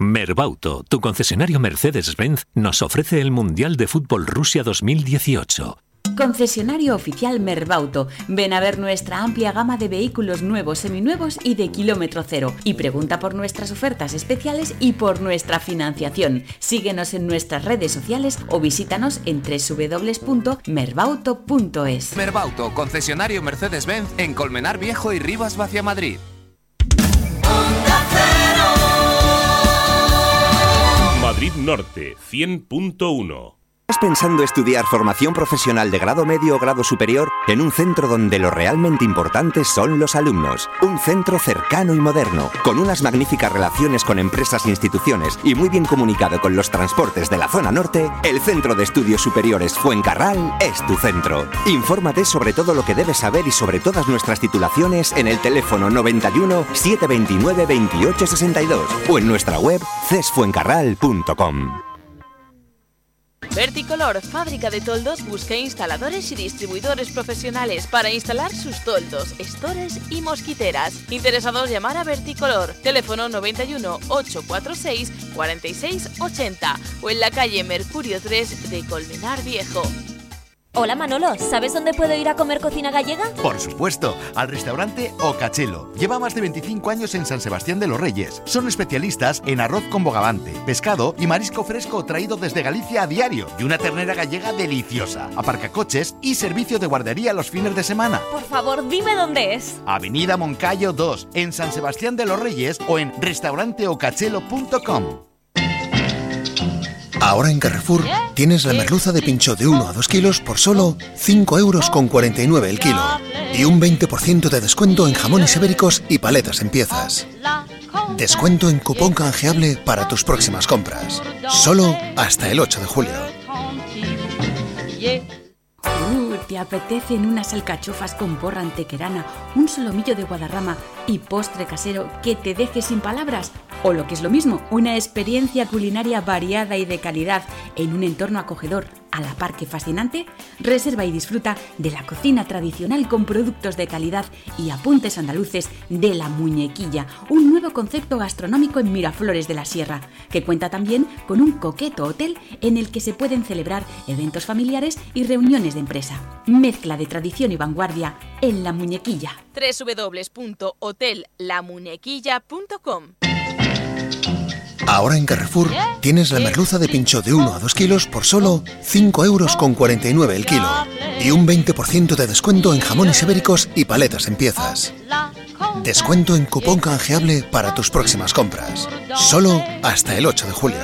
Merbauto, tu concesionario Mercedes-Benz, nos ofrece el Mundial de Fútbol Rusia 2018. Concesionario oficial Merbauto. Ven a ver nuestra amplia gama de vehículos nuevos, seminuevos y de kilómetro cero. Y pregunta por nuestras ofertas especiales y por nuestra financiación. Síguenos en nuestras redes sociales o visítanos en www.merbauto.es. Merbauto, concesionario Mercedes-Benz en Colmenar Viejo y Rivas Vacia Madrid. Madrid Norte 100.1 ¿Estás pensando estudiar formación profesional de grado medio o grado superior en un centro donde lo realmente importante son los alumnos? Un centro cercano y moderno, con unas magníficas relaciones con empresas e instituciones y muy bien comunicado con los transportes de la zona norte, el Centro de Estudios Superiores Fuencarral es tu centro. Infórmate sobre todo lo que debes saber y sobre todas nuestras titulaciones en el teléfono 91 729 2862 o en nuestra web cesfuencarral.com. Verticolor, fábrica de toldos, busca instaladores y distribuidores profesionales para instalar sus toldos, estores y mosquiteras. Interesados llamar a Verticolor, teléfono 91 846 46 80 o en la calle Mercurio 3 de Colmenar Viejo. Hola Manolo, ¿sabes dónde puedo ir a comer cocina gallega? Por supuesto, al restaurante Ocachelo. Lleva más de 25 años en San Sebastián de los Reyes. Son especialistas en arroz con bogavante, pescado y marisco fresco traído desde Galicia a diario y una ternera gallega deliciosa. Aparcacoches y servicio de guardería los fines de semana. Por favor, dime dónde es. Avenida Moncayo 2, en San Sebastián de los Reyes o en restauranteocachelo.com. Ahora en Carrefour tienes la merluza de pincho de 1 a 2 kilos por solo 5 euros con 49 el kilo y un 20% de descuento en jamones ibéricos y paletas en piezas. Descuento en cupón canjeable para tus próximas compras. Solo hasta el 8 de julio. ¿Te apetecen unas alcachofas con porra antequerana, un solomillo de guadarrama y postre casero que te deje sin palabras? O lo que es lo mismo, una experiencia culinaria variada y de calidad en un entorno acogedor, a la par que fascinante, reserva y disfruta de la cocina tradicional con productos de calidad y apuntes andaluces de la muñequilla, un nuevo concepto gastronómico en Miraflores de la Sierra, que cuenta también con un coqueto hotel en el que se pueden celebrar eventos familiares y reuniones de empresa. Mezcla de tradición y vanguardia en la muñequilla. www.hotellamuñequilla.com Ahora en Carrefour tienes la merluza de pincho de 1 a 2 kilos por solo 5 euros con 49 el kilo y un 20% de descuento en jamones ibéricos y paletas en piezas. Descuento en cupón canjeable para tus próximas compras. Solo hasta el 8 de julio.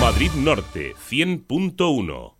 Madrid Norte 100.1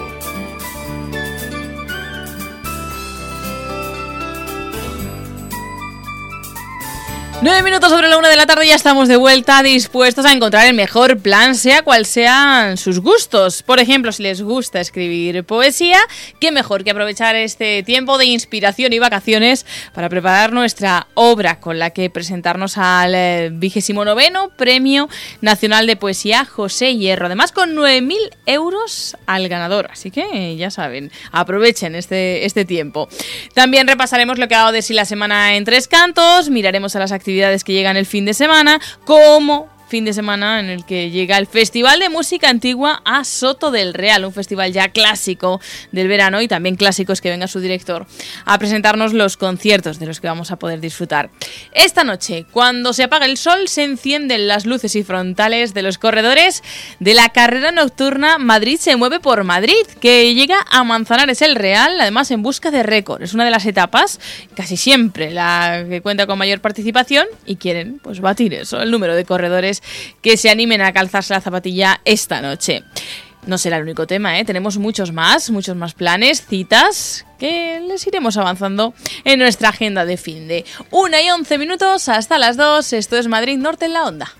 Nueve minutos sobre la una de la tarde ya estamos de vuelta dispuestos a encontrar el mejor plan, sea cual sean sus gustos. Por ejemplo, si les gusta escribir poesía, qué mejor que aprovechar este tiempo de inspiración y vacaciones para preparar nuestra obra con la que presentarnos al eh, vigésimo noveno Premio Nacional de Poesía José Hierro. Además, con 9.000 euros al ganador. Así que ya saben, aprovechen este, este tiempo. También repasaremos lo que ha dado de sí la semana en tres cantos, miraremos a las actividades que llegan el fin de semana, como fin de semana en el que llega el Festival de Música Antigua a Soto del Real, un festival ya clásico del verano y también clásicos que venga su director a presentarnos los conciertos de los que vamos a poder disfrutar. Esta noche, cuando se apaga el sol, se encienden las luces y frontales de los corredores de la carrera nocturna Madrid se mueve por Madrid, que llega a Manzanares el Real, además en busca de récord. Es una de las etapas, casi siempre la que cuenta con mayor participación y quieren pues batir eso, el número de corredores que se animen a calzarse la zapatilla esta noche. No será el único tema, ¿eh? tenemos muchos más, muchos más planes, citas que les iremos avanzando en nuestra agenda de fin de una y once minutos hasta las dos. Esto es Madrid Norte en la Onda.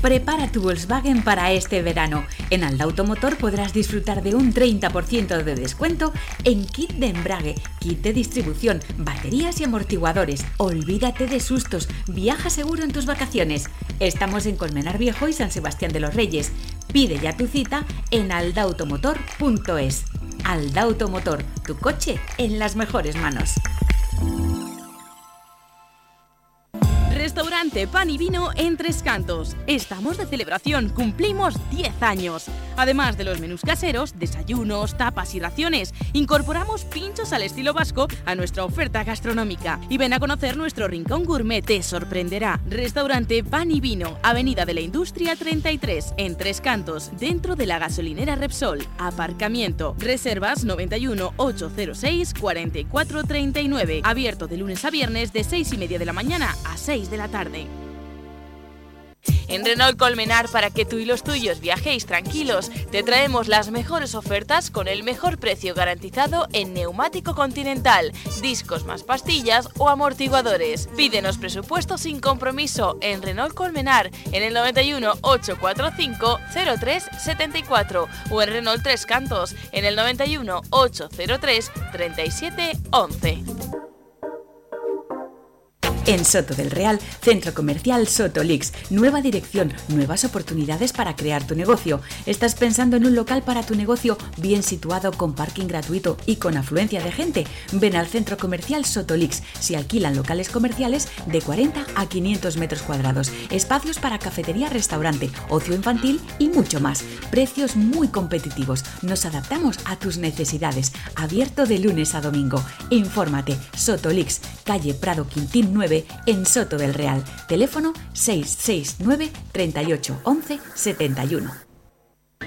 Prepara tu Volkswagen para este verano. En Alda Automotor podrás disfrutar de un 30% de descuento en kit de embrague, kit de distribución, baterías y amortiguadores. Olvídate de sustos, viaja seguro en tus vacaciones. Estamos en Colmenar Viejo y San Sebastián de los Reyes. Pide ya tu cita en aldautomotor.es. Alda Automotor, tu coche en las mejores manos. Restaurante Pan y Vino en Tres Cantos. Estamos de celebración, cumplimos 10 años. Además de los menús caseros, desayunos, tapas y raciones, incorporamos pinchos al estilo vasco a nuestra oferta gastronómica. Y ven a conocer nuestro rincón gourmet, te sorprenderá. Restaurante Pan y Vino, Avenida de la Industria 33, en Tres Cantos, dentro de la gasolinera Repsol. Aparcamiento. Reservas 91 806 4439. Abierto de lunes a viernes de 6 y media de la mañana a 6 de la tarde. En Renault Colmenar, para que tú y los tuyos viajéis tranquilos, te traemos las mejores ofertas con el mejor precio garantizado en neumático continental, discos más pastillas o amortiguadores. Pídenos presupuesto sin compromiso en Renault Colmenar en el 91 845 0374 o en Renault Tres Cantos en el 91 803 3711. En Soto del Real, Centro Comercial Sotolix. Nueva dirección, nuevas oportunidades para crear tu negocio. ¿Estás pensando en un local para tu negocio bien situado con parking gratuito y con afluencia de gente? Ven al Centro Comercial Sotolix. Se alquilan locales comerciales de 40 a 500 metros cuadrados. Espacios para cafetería, restaurante, ocio infantil y mucho más. Precios muy competitivos. Nos adaptamos a tus necesidades. Abierto de lunes a domingo. Infórmate. Sotolix, calle Prado Quintín 9 en Soto del Real. Teléfono 669 38 11 71.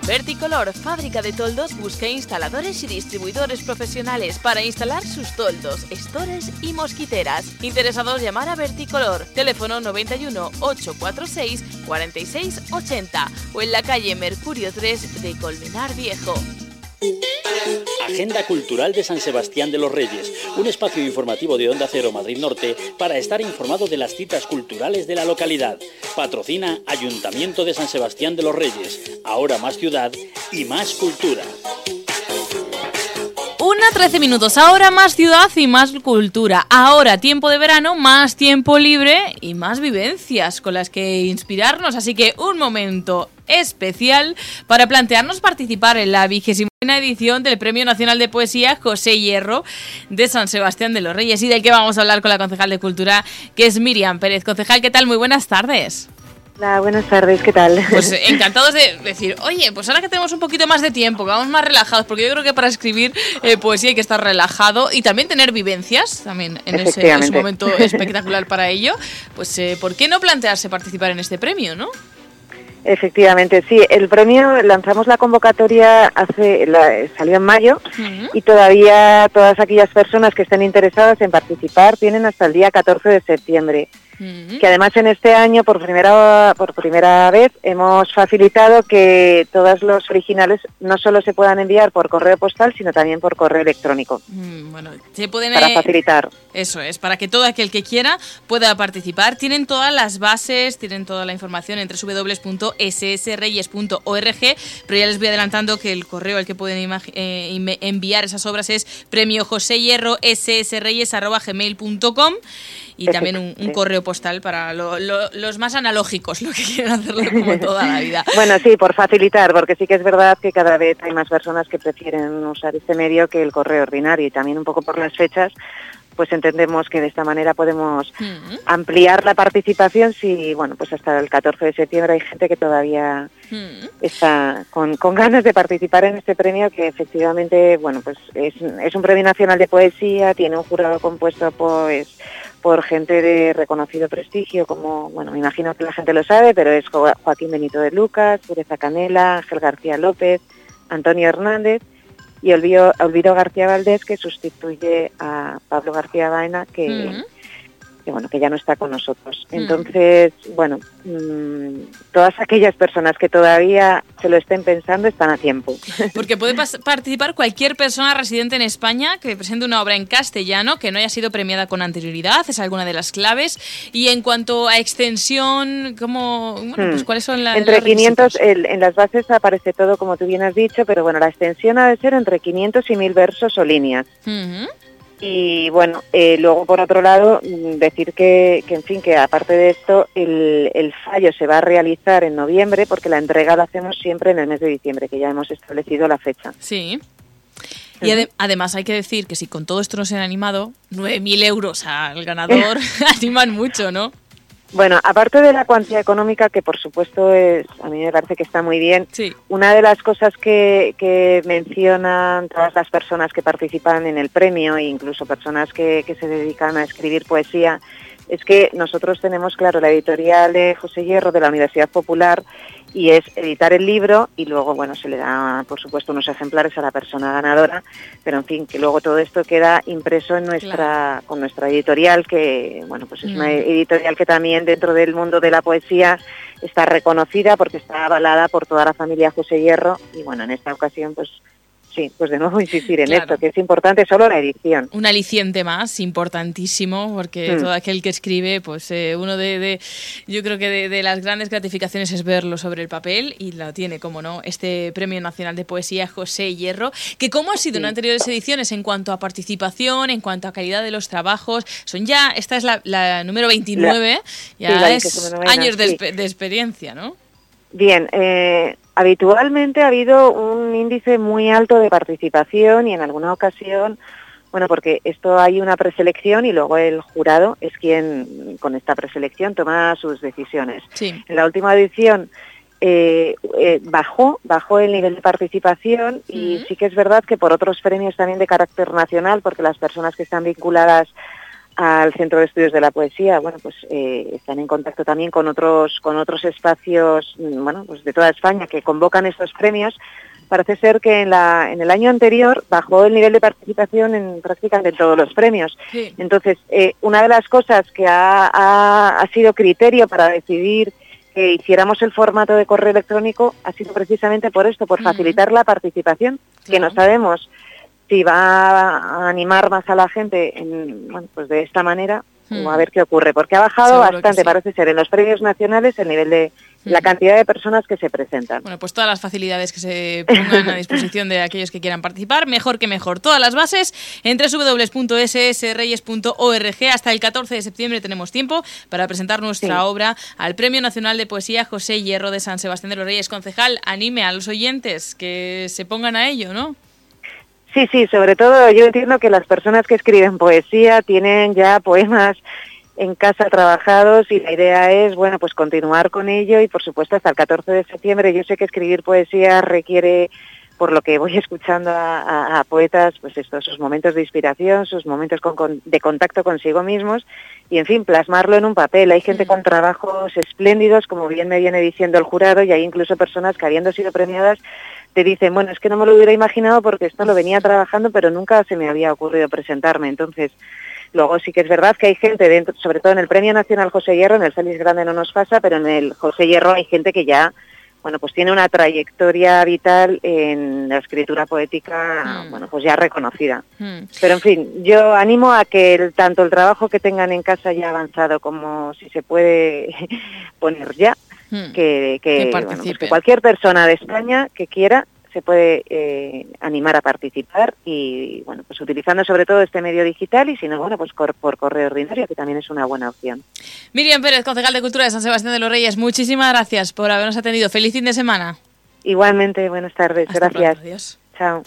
Verticolor, fábrica de toldos, busca instaladores y distribuidores profesionales para instalar sus toldos, estores y mosquiteras. Interesados llamar a Verticolor, teléfono 91 846 46 80 o en la calle Mercurio 3 de Colmenar Viejo. Agenda Cultural de San Sebastián de los Reyes, un espacio informativo de Onda Cero Madrid Norte para estar informado de las citas culturales de la localidad. Patrocina Ayuntamiento de San Sebastián de los Reyes, ahora más ciudad y más cultura. Una 13 minutos, ahora más ciudad y más cultura. Ahora tiempo de verano, más tiempo libre y más vivencias con las que inspirarnos. Así que un momento especial para plantearnos participar en la vigésima edición del Premio Nacional de Poesía José Hierro de San Sebastián de los Reyes y del que vamos a hablar con la concejal de Cultura que es Miriam Pérez. Concejal, ¿qué tal? Muy buenas tardes. Hola, buenas tardes, ¿qué tal? Pues encantados de decir, oye, pues ahora que tenemos un poquito más de tiempo, que vamos más relajados, porque yo creo que para escribir eh, poesía hay que estar relajado y también tener vivencias, también en ese, en ese momento espectacular para ello, pues eh, ¿por qué no plantearse participar en este premio, no? Efectivamente, sí. El premio lanzamos la convocatoria hace salió en mayo y todavía todas aquellas personas que estén interesadas en participar tienen hasta el día 14 de septiembre. Que además en este año por primera por primera vez hemos facilitado que todos los originales no solo se puedan enviar por correo postal, sino también por correo electrónico. Mm, bueno, se pueden para eh, facilitar. Eso es, para que todo aquel que quiera pueda participar. Tienen todas las bases, tienen toda la información en www.ssreyes.org, pero ya les voy adelantando que el correo al que pueden eh, enviar esas obras es premio José Hierro ssreyes.gmail.com y también un, correo postal para los más analógicos, lo que quieren hacerlo como toda la vida. bueno, sí, por facilitar, porque sí que es verdad que cada vez hay más personas que prefieren usar este medio que el correo ordinario. Y también un poco por las fechas, pues entendemos que de esta manera podemos ampliar la participación si, bueno, pues hasta el 14 de septiembre hay gente que todavía está con, ganas de participar en este premio que efectivamente, bueno, pues es, es un premio nacional de poesía, tiene un jurado compuesto pues por gente de reconocido prestigio, como, bueno, me imagino que la gente lo sabe, pero es Joaquín Benito de Lucas, Pureza Canela, Ángel García López, Antonio Hernández, y Olvido, García Valdés que sustituye a Pablo García Baena que, que bueno que ya no está con nosotros. Entonces, bueno, mm, todas aquellas personas que todavía se lo estén pensando están a tiempo. Porque puede participar cualquier persona residente en España que presente una obra en castellano que no haya sido premiada con anterioridad, es alguna de las claves. Y en cuanto a extensión, ¿cómo, pues, hmm. ¿cuáles son las Entre 500, en las bases aparece todo como tú bien has dicho, pero bueno, la extensión ha de ser entre 500 y 1000 versos o líneas. Y bueno, eh, luego por otro lado, mm, decir que, en fin, que aparte de esto, el, fallo se va a realizar en noviembre porque la entrega la hacemos siempre en el mes de diciembre, que ya hemos establecido la fecha. Sí. Y además hay que decir que si con todo esto no se han animado, 9.000 euros al ganador animan mucho, ¿no? Bueno, aparte de la cuantía económica, que por supuesto es, a mí me parece que está muy bien, una de las cosas que, mencionan todas las personas que participan en el premio, e incluso personas que, que se dedican a escribir poesía, es que nosotros tenemos, claro, la editorial de José Hierro de la Universidad Popular y es editar el libro y luego, bueno, se le da, por supuesto, unos ejemplares a la persona ganadora, pero en fin, que luego todo esto queda impreso en nuestra, con nuestra editorial, que, bueno, pues es una mm. editorial que también dentro del mundo de la poesía está reconocida porque está avalada por toda la familia José Hierro y, bueno, en esta ocasión, pues Sí, pues de nuevo insistir en esto, que es importante solo la edición. Un aliciente más, importantísimo, porque mm. todo aquel que escribe, pues eh, uno de, yo creo que de, las grandes gratificaciones es verlo sobre el papel y lo tiene, como no, este Premio Nacional de Poesía José Hierro, que como ha sido en anteriores ediciones en cuanto a participación, en cuanto a calidad de los trabajos, son ya, esta es la, número 29, ya es años de, de experiencia, ¿no? Bien, eh, habitualmente ha habido un índice muy alto de participación y en alguna ocasión, bueno, porque esto hay una preselección y luego el jurado es quien con esta preselección toma sus decisiones. En la última edición eh, eh, bajó, bajó el nivel de participación y sí que es verdad que por otros premios también de carácter nacional, porque las personas que están vinculadas al Centro de Estudios de la Poesía, bueno, pues eh, están en contacto también con otros, con otros espacios, mm, bueno, pues de toda España que convocan estos premios. Parece ser que en, la, en el año anterior bajó el nivel de participación en prácticamente todos los premios. Entonces, eh, una de las cosas que ha, ha, sido criterio para decidir que hiciéramos el formato de correo electrónico ha sido precisamente por esto, por facilitar la participación, que no sabemos si va a animar más a la gente en, bueno, pues de esta manera o hmm. a ver qué ocurre, porque ha bajado bastante, parece ser, en los premios nacionales el nivel de la hmm. cantidad de personas que se presentan. Bueno, pues todas las facilidades que se pongan a disposición de aquellos que quieran participar, mejor que mejor. Todas las bases en www.ssreyes.org. Hasta el 14 de septiembre tenemos tiempo para presentar nuestra obra al Premio Nacional de Poesía José Hierro de San Sebastián de los Reyes. Concejal, anime a los oyentes que se pongan a ello, ¿no? Sí, sí, sobre todo yo entiendo que las personas que escriben poesía tienen ya poemas en casa trabajados y la idea es, bueno, pues continuar con ello y por supuesto hasta el 14 de septiembre. Yo sé que escribir poesía requiere, por lo que voy escuchando a, poetas, pues estos sus momentos de inspiración, sus momentos de contacto consigo mismos y, en fin, plasmarlo en un papel. Hay gente con trabajos espléndidos, como bien me viene diciendo el jurado, y hay incluso personas que habiendo sido premiadas te dicen, bueno, es que no me lo hubiera imaginado porque esto lo venía trabajando, pero nunca se me había ocurrido presentarme. Entonces, Luego sí que es verdad que hay gente, dentro, sobre todo en el Premio Nacional José Hierro, en el Félix Grande no nos pasa, pero en el José Hierro hay gente que ya bueno, pues tiene una trayectoria vital en la escritura poética, bueno, pues ya reconocida. Pero en fin, yo animo a que el, tanto el trabajo que tengan en casa ya avanzado como si se puede poner ya, que, que, bueno, pues que cualquier persona de España que quiera se puede eh, animar a participar y bueno pues utilizando sobre todo este medio digital y si no bueno pues por, por correo ordinario que también es una buena opción. Miriam Pérez, concejal de Cultura de San Sebastián de los Reyes, muchísimas gracias por habernos atendido. Feliz fin de semana. Igualmente, buenas tardes, gracias. adiós. Chao.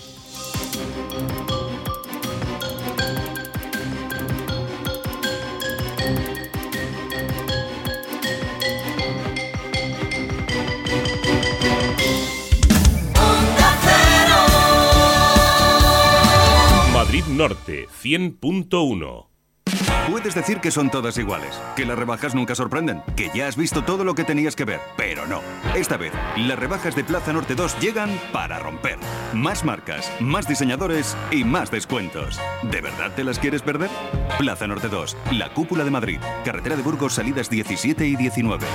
Madrid Norte 100.1 Puedes decir que son todas iguales, que las rebajas nunca sorprenden, que ya has visto todo lo que tenías que ver, pero no. Esta vez, las rebajas de Plaza Norte 2 llegan para romper. Más marcas, más diseñadores y más descuentos. ¿De verdad te las quieres perder? Plaza Norte 2, la cúpula de Madrid, carretera de Burgos, salidas 17 y 19.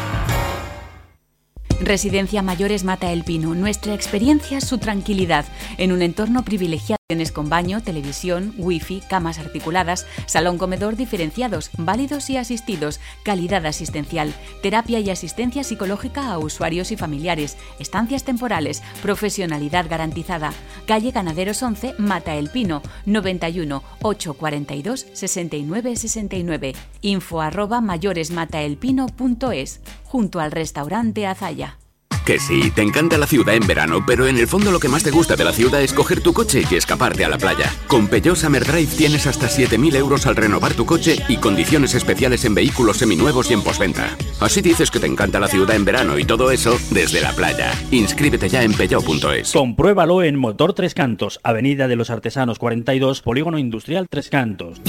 Residencia Mayores Mata el Pino. Nuestra experiencia, su tranquilidad. En un entorno privilegiado. Con baño, televisión, wifi, camas articuladas, salón comedor diferenciados, válidos y asistidos, calidad asistencial, terapia y asistencia psicológica a usuarios y familiares, estancias temporales, profesionalidad garantizada. Calle Ganaderos 11, Mata el Pino, 91 842 69 69. Info arroba mayoresmataelpino.es, junto al restaurante Azaya. Que sí, te encanta la ciudad en verano, pero en el fondo lo que más te gusta de la ciudad es coger tu coche y escaparte a la playa. Con Peugeot Summer Drive tienes hasta 7.000 euros al renovar tu coche y condiciones especiales en vehículos seminuevos y en postventa. Así dices que te encanta la ciudad en verano y todo eso desde la playa. Inscríbete ya en peugeot.es. Compruébalo en Motor Tres Cantos, Avenida de los Artesanos 42, Polígono Industrial Tres Cantos.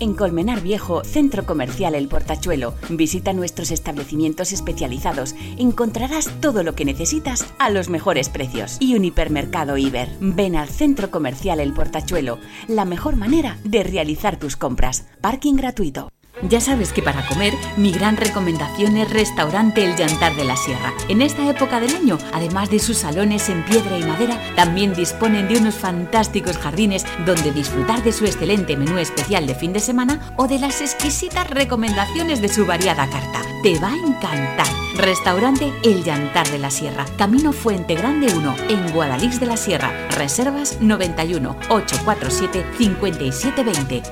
En Colmenar Viejo, Centro Comercial El Portachuelo. Visita nuestros establecimientos especializados. Encontrarás todo lo que necesitas a los mejores precios. Y un hipermercado Iber. Ven al Centro Comercial El Portachuelo. La mejor manera de realizar tus compras. Parking gratuito. Ya sabes que para comer, mi gran recomendación es Restaurante El Llantar de la Sierra. En esta época del año, además de sus salones en piedra y madera, también disponen de unos fantásticos jardines donde disfrutar de su excelente menú especial de fin de semana o de las exquisitas recomendaciones de su variada carta. Te va a encantar. Restaurante El Llantar de la Sierra, Camino Fuente Grande 1, en Guadalix de la Sierra. Reservas 91 847 5720.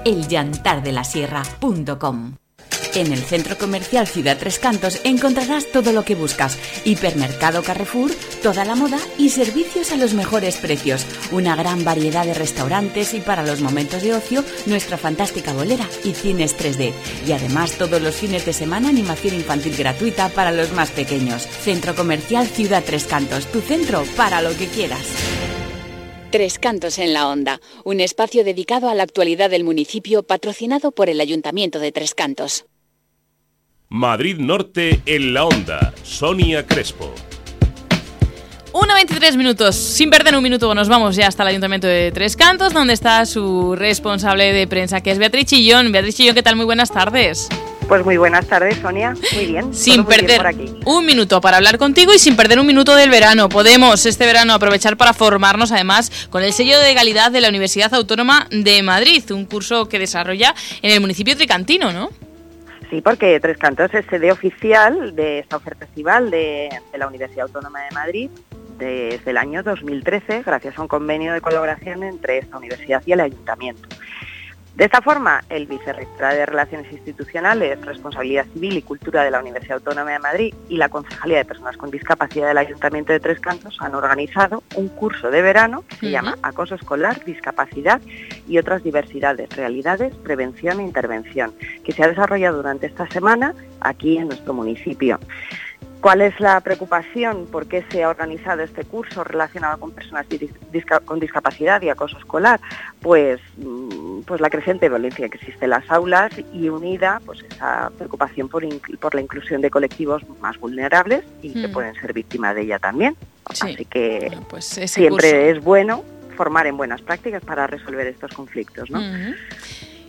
En el centro comercial Ciudad Tres Cantos encontrarás todo lo que buscas. Hipermercado Carrefour, toda la moda y servicios a los mejores precios. Una gran variedad de restaurantes y para los momentos de ocio, nuestra fantástica bolera y cines 3D. Y además todos los fines de semana animación infantil gratuita para los más pequeños. Centro comercial Ciudad Tres Cantos, tu centro para lo que quieras. Tres Cantos en la Onda, un espacio dedicado a la actualidad del municipio patrocinado por el Ayuntamiento de Tres Cantos. Madrid Norte en la Onda. Sonia Crespo. 1.23 minutos. Sin perder un minuto, nos vamos ya hasta el Ayuntamiento de Tres Cantos, donde está su responsable de prensa, que es Beatriz Chillón. Beatriz Chillón, ¿qué tal? Muy buenas tardes. Pues muy buenas tardes, Sonia. Muy bien. Sin bien perder por aquí. un minuto para hablar contigo y sin perder un minuto del verano. Podemos este verano aprovechar para formarnos además con el sello de legalidad de la Universidad Autónoma de Madrid, un curso que desarrolla en el municipio tricantino, ¿no? Sí, porque Tres Cantos es sede oficial de esta oferta estival de, de la Universidad Autónoma de Madrid desde el año 2013, gracias a un convenio de colaboración entre esta universidad y el ayuntamiento. De esta forma, el Vicerrectorado de Relaciones Institucionales, Responsabilidad Civil y Cultura de la Universidad Autónoma de Madrid y la Concejalía de Personas con Discapacidad del Ayuntamiento de Tres Cantos han organizado un curso de verano que se llama Acoso Escolar, Discapacidad y otras diversidades, realidades, prevención e intervención, que se ha desarrollado durante esta semana aquí en nuestro municipio. ¿Cuál es la preocupación? ¿Por qué se ha organizado este curso relacionado con personas disca- con discapacidad y acoso escolar? Pues, mm, pues la creciente violencia que existe en las aulas y unida pues esa preocupación por, por la inclusión de colectivos más vulnerables y que Mm. pueden ser víctimas de ella también. Sí. Así que Pues siempre curso. es bueno formar en buenas prácticas para resolver estos conflictos. ¿no?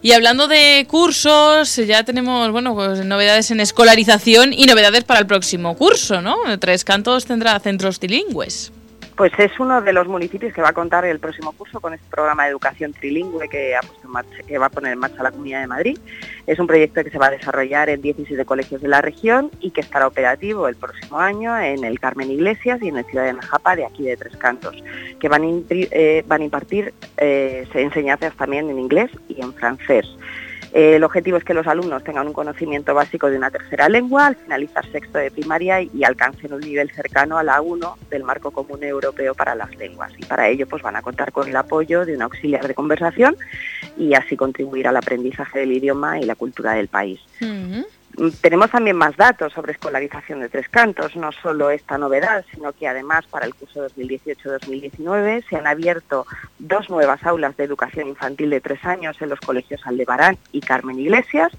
Y hablando de cursos, ya tenemos bueno pues novedades en escolarización y novedades para el próximo curso, ¿no? Tres Cantos tendrá centros trilingües. Pues es uno de los municipios que va a contar el próximo curso con este programa de educación trilingüe que, va a poner en marcha la Comunidad de Madrid. Es un proyecto que se va a desarrollar en 17 colegios de la región y que estará operativo el próximo año en el Carmen Iglesias y en el Ciudad de Najapa de aquí de Tres Cantos, que van a, eh, impartir eh, enseñanzas también en inglés y en francés. Eh, el objetivo es que los alumnos tengan un conocimiento básico de una tercera lengua al finalizar sexto de primaria y, alcancen un nivel cercano a la 1 del marco común europeo para las lenguas. Y para ello pues, van a contar con el apoyo de un auxiliar de conversación y así contribuir al aprendizaje del idioma y la cultura del país. Tenemos también más datos sobre escolarización de Tres Cantos, no solo esta novedad, sino que además para el curso 2018-2019 se han abierto dos nuevas aulas de educación infantil de tres años en los colegios Aldebarán y Carmen Iglesias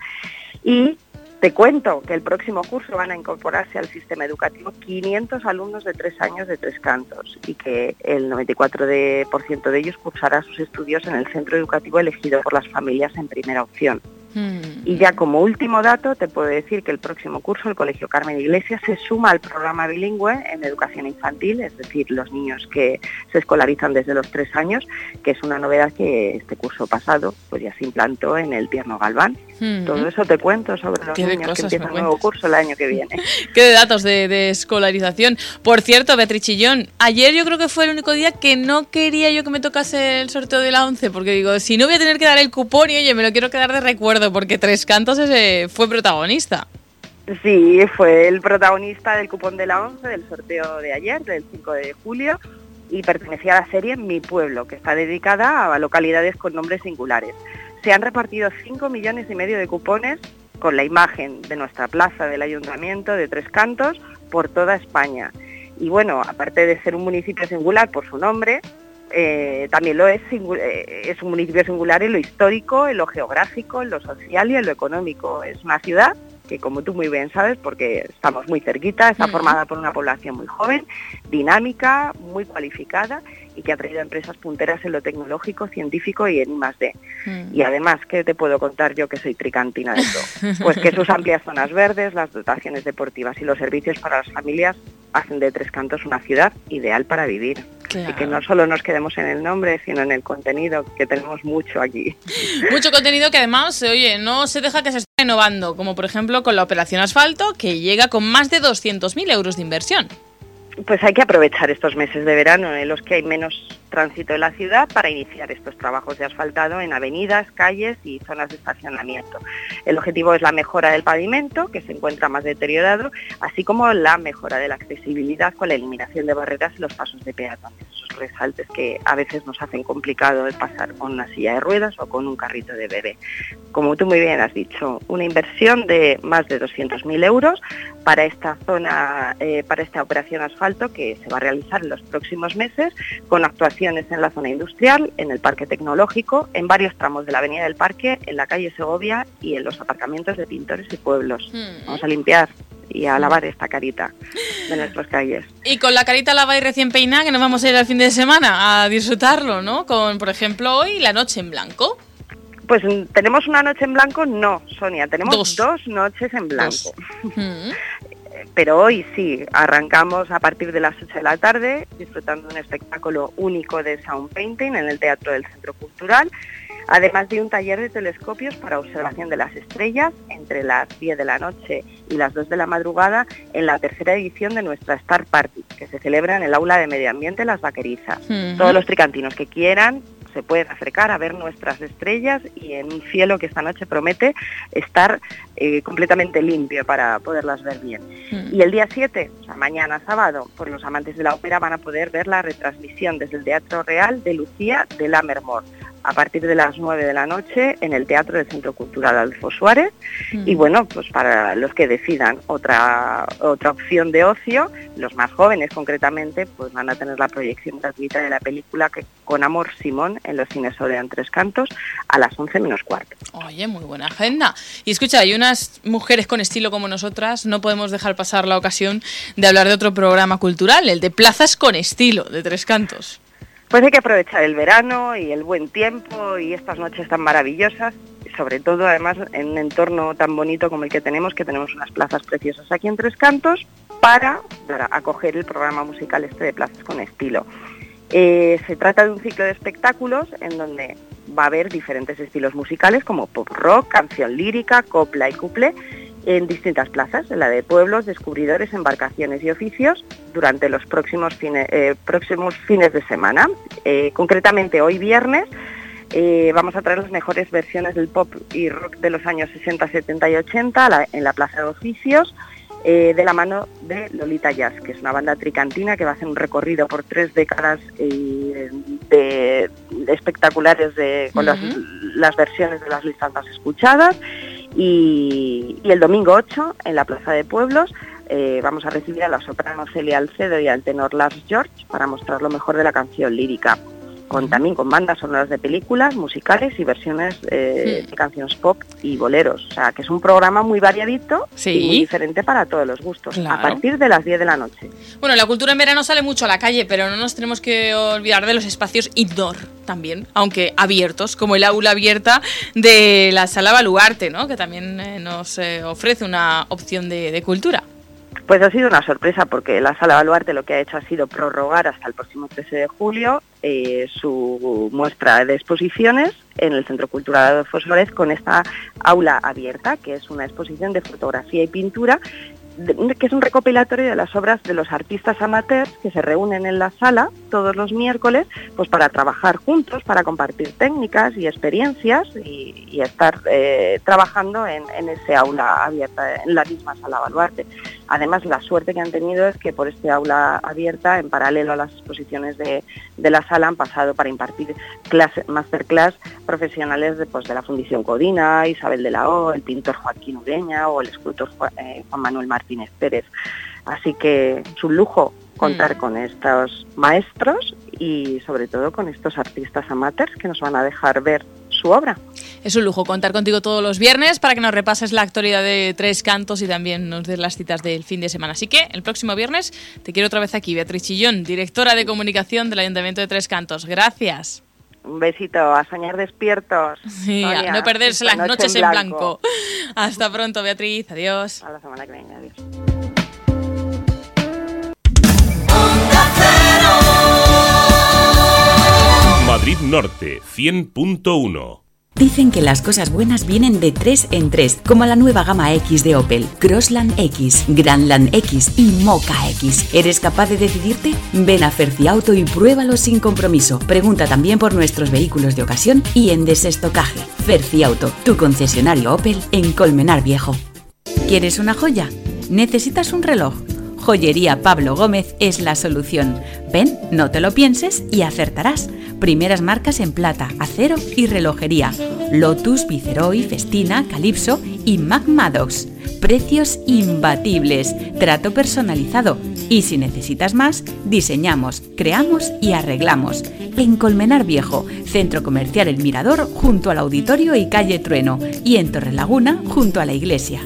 y te cuento que el próximo curso van a incorporarse al sistema educativo 500 alumnos de tres años de tres cantos y que el 94% de ellos cursará sus estudios en el centro educativo elegido por las familias en primera opción. Y ya como último dato te puedo decir que el próximo curso el Colegio Carmen Iglesias se suma al programa bilingüe en educación infantil, es decir, los niños que se escolarizan desde los tres años, que es una novedad que este curso pasado pues ya se implantó en el Tierno Galván. Todo eso te cuento sobre los niños que empiezan un nuevo curso el año que viene. Qué de datos de, escolarización. Por cierto, Beatriz Chillón, ayer yo creo que fue el único día que no quería yo que me tocase el sorteo de la 11, porque digo, si no voy a tener que dar el cupón y oye, me lo quiero quedar de recuerdo, porque Tres Cantos ese fue protagonista. Sí, fue el protagonista del cupón de la 11 del sorteo de ayer, del 5 de julio, y pertenecía a la serie Mi Pueblo, que está dedicada a localidades con nombres singulares se han repartido 5 millones y medio de cupones con la imagen de nuestra plaza del ayuntamiento de Tres Cantos por toda España. Y bueno, aparte de ser un municipio singular por su nombre, eh, también lo es, eh, es un municipio singular en lo histórico, en lo geográfico, en lo social y en lo económico. Es una ciudad que como tú muy bien sabes, porque estamos muy cerquita, está formada por una población muy joven, dinámica, muy cualificada y que ha traído empresas punteras en lo tecnológico, científico y en I+.D. Mm. Y además, ¿qué te puedo contar yo que soy tricantina de todo? Pues que sus amplias zonas verdes, las dotaciones deportivas y los servicios para las familias hacen de Tres Cantos una ciudad ideal para vivir. Y que no solo nos quedemos en el nombre, sino en el contenido, que tenemos mucho aquí. Mucho contenido que además, oye, no se deja que se esté renovando, como por ejemplo con la Operación Asfalto, que llega con más de 200.000 euros de inversión pues hay que aprovechar estos meses de verano en los que hay menos tránsito en la ciudad para iniciar estos trabajos de asfaltado en avenidas, calles y zonas de estacionamiento. El objetivo es la mejora del pavimento, que se encuentra más deteriorado, así como la mejora de la accesibilidad con la eliminación de barreras en los pasos de peatones, esos resaltes que a veces nos hacen complicado el pasar con una silla de ruedas o con un carrito de bebé. Como tú muy bien has dicho, una inversión de más de 200.000 euros para esta zona, eh, para esta operación asfalto que se va a realizar en los próximos meses con actuaciones en la zona industrial, en el parque tecnológico, en varios tramos de la avenida del parque, en la calle Segovia y en los aparcamientos de pintores y pueblos. Hmm. Vamos a limpiar y a lavar esta carita de nuestras calles. Y con la carita lavada y recién peinada que nos vamos a ir al fin de semana a disfrutarlo, ¿no? Con, por ejemplo, hoy la noche en blanco. Pues tenemos una noche en blanco, no, Sonia, tenemos dos, noches en blanco. Mm. Pero hoy sí, arrancamos a partir de las 8 de la tarde disfrutando de un espectáculo único de sound painting en el Teatro del Centro Cultural, además de un taller de telescopios para observación de las estrellas entre las 10 de la noche y las 2 de la madrugada en la tercera edición de nuestra Star Party, que se celebra en el Aula de Medio Ambiente Las Vaquerizas. Todos los tricantinos que quieran se pueden acercar a ver nuestras estrellas y en un cielo que esta noche promete estar eh, completamente limpio para poderlas ver bien. Mm. Y el día 7, o sea, mañana sábado, por los amantes de la ópera van a poder ver la retransmisión desde el Teatro Real de Lucía de la Mermor a partir de las 9 de la noche en el Teatro del Centro Cultural Alfo Suárez. Mm. Y bueno, pues para los que decidan otra, otra opción de ocio, los más jóvenes concretamente, pues van a tener la proyección gratuita de la película que con Amor Simón en los cines Odean Tres Cantos a las 11 menos cuarto. Oye, muy buena agenda. Y escucha, hay unas mujeres con estilo como nosotras, no podemos dejar pasar la ocasión de hablar de otro programa cultural, el de Plazas con Estilo, de Tres Cantos. Pues hay que aprovechar el verano y el buen tiempo y estas noches tan maravillosas, sobre todo además en un entorno tan bonito como el que tenemos, que tenemos unas plazas preciosas aquí en Tres Cantos, para, acoger el programa musical este de Plazas con Estilo. Eh, se trata de un ciclo de espectáculos en donde va a haber diferentes estilos musicales como pop rock, canción lírica, copla y couple en distintas plazas, en la de pueblos, descubridores, embarcaciones y oficios durante los próximos, eh, próximos fines de semana. Eh, concretamente hoy viernes eh, vamos a traer las mejores versiones del pop y rock de los años 60, 70 y 80 en la Plaza de Oficios. de la mano de Lolita Jazz, que es una banda tricantina que va a hacer un recorrido por tres décadas de, espectaculares de, con las, las, versiones de las listas más escuchadas y, el domingo 8, en la Plaza de Pueblos, eh, vamos a recibir a la soprano Celia Alcedo y al tenor Lars George para mostrar lo mejor de la canción lírica. Con, también con bandas sonoras de películas, musicales y versiones eh, de canciones pop y boleros. O sea, que es un programa muy variadito y muy diferente para todos los gustos, a partir de las 10 de la noche. Bueno, la cultura en verano sale mucho a la calle, pero no nos tenemos que olvidar de los espacios indoor también, aunque abiertos, como el aula abierta de la Sala Baluarte, ¿no? que también eh, nos eh, ofrece una opción de, cultura. Pues ha sido una sorpresa porque la Sala Baluarte lo que ha hecho ha sido prorrogar hasta el próximo 13 de julio eh, su muestra de exposiciones en el Centro Cultural Adolfo Suárez con esta aula abierta, que es una exposición de fotografía y pintura que es un recopilatorio de las obras de los artistas amateurs que se reúnen en la sala todos los miércoles pues para trabajar juntos, para compartir técnicas y experiencias y, estar eh, trabajando en, ese aula abierta, en la misma sala Baluarte. Además, la suerte que han tenido es que por este aula abierta, en paralelo a las exposiciones de, la sala, han pasado para impartir clase, masterclass profesionales de, pues, de la Fundición Codina, Isabel de la O, el pintor Joaquín Ureña o el escultor eh, Juan Manuel Martínez Pérez. Así que es un lujo contar mm. con estos maestros y sobre todo con estos artistas amateurs que nos van a dejar ver su obra. Es un lujo contar contigo todos los viernes para que nos repases la actualidad de Tres Cantos y también nos des las citas del fin de semana. Así que el próximo viernes te quiero otra vez aquí, Beatriz Chillón, directora de comunicación del Ayuntamiento de Tres Cantos. Gracias. Un besito, a soñar despiertos. Sí, a no perderse las noches en blanco. Hasta pronto, Beatriz. Adiós. A la semana que viene. Adiós. Madrid Norte 100.1 Dicen que las cosas buenas vienen de tres en tres, como la nueva gama X de Opel, Crossland X, Grandland X y Mocha X. ¿Eres capaz de decidirte? Ven a Ferciauto y pruébalo sin compromiso. Pregunta también por nuestros vehículos de ocasión y en desestocaje. Ferciauto, tu concesionario Opel en Colmenar Viejo. ¿Quieres una joya? ¿Necesitas un reloj? Joyería Pablo Gómez es la solución. Ven, no te lo pienses y acertarás primeras marcas en plata, acero y relojería. Lotus, Viceroy, Festina, Calypso y Mac Maddox. Precios imbatibles, trato personalizado. Y si necesitas más, diseñamos, creamos y arreglamos. En Colmenar Viejo, Centro Comercial El Mirador, junto al Auditorio y Calle Trueno. Y en Torrelaguna, junto a la iglesia.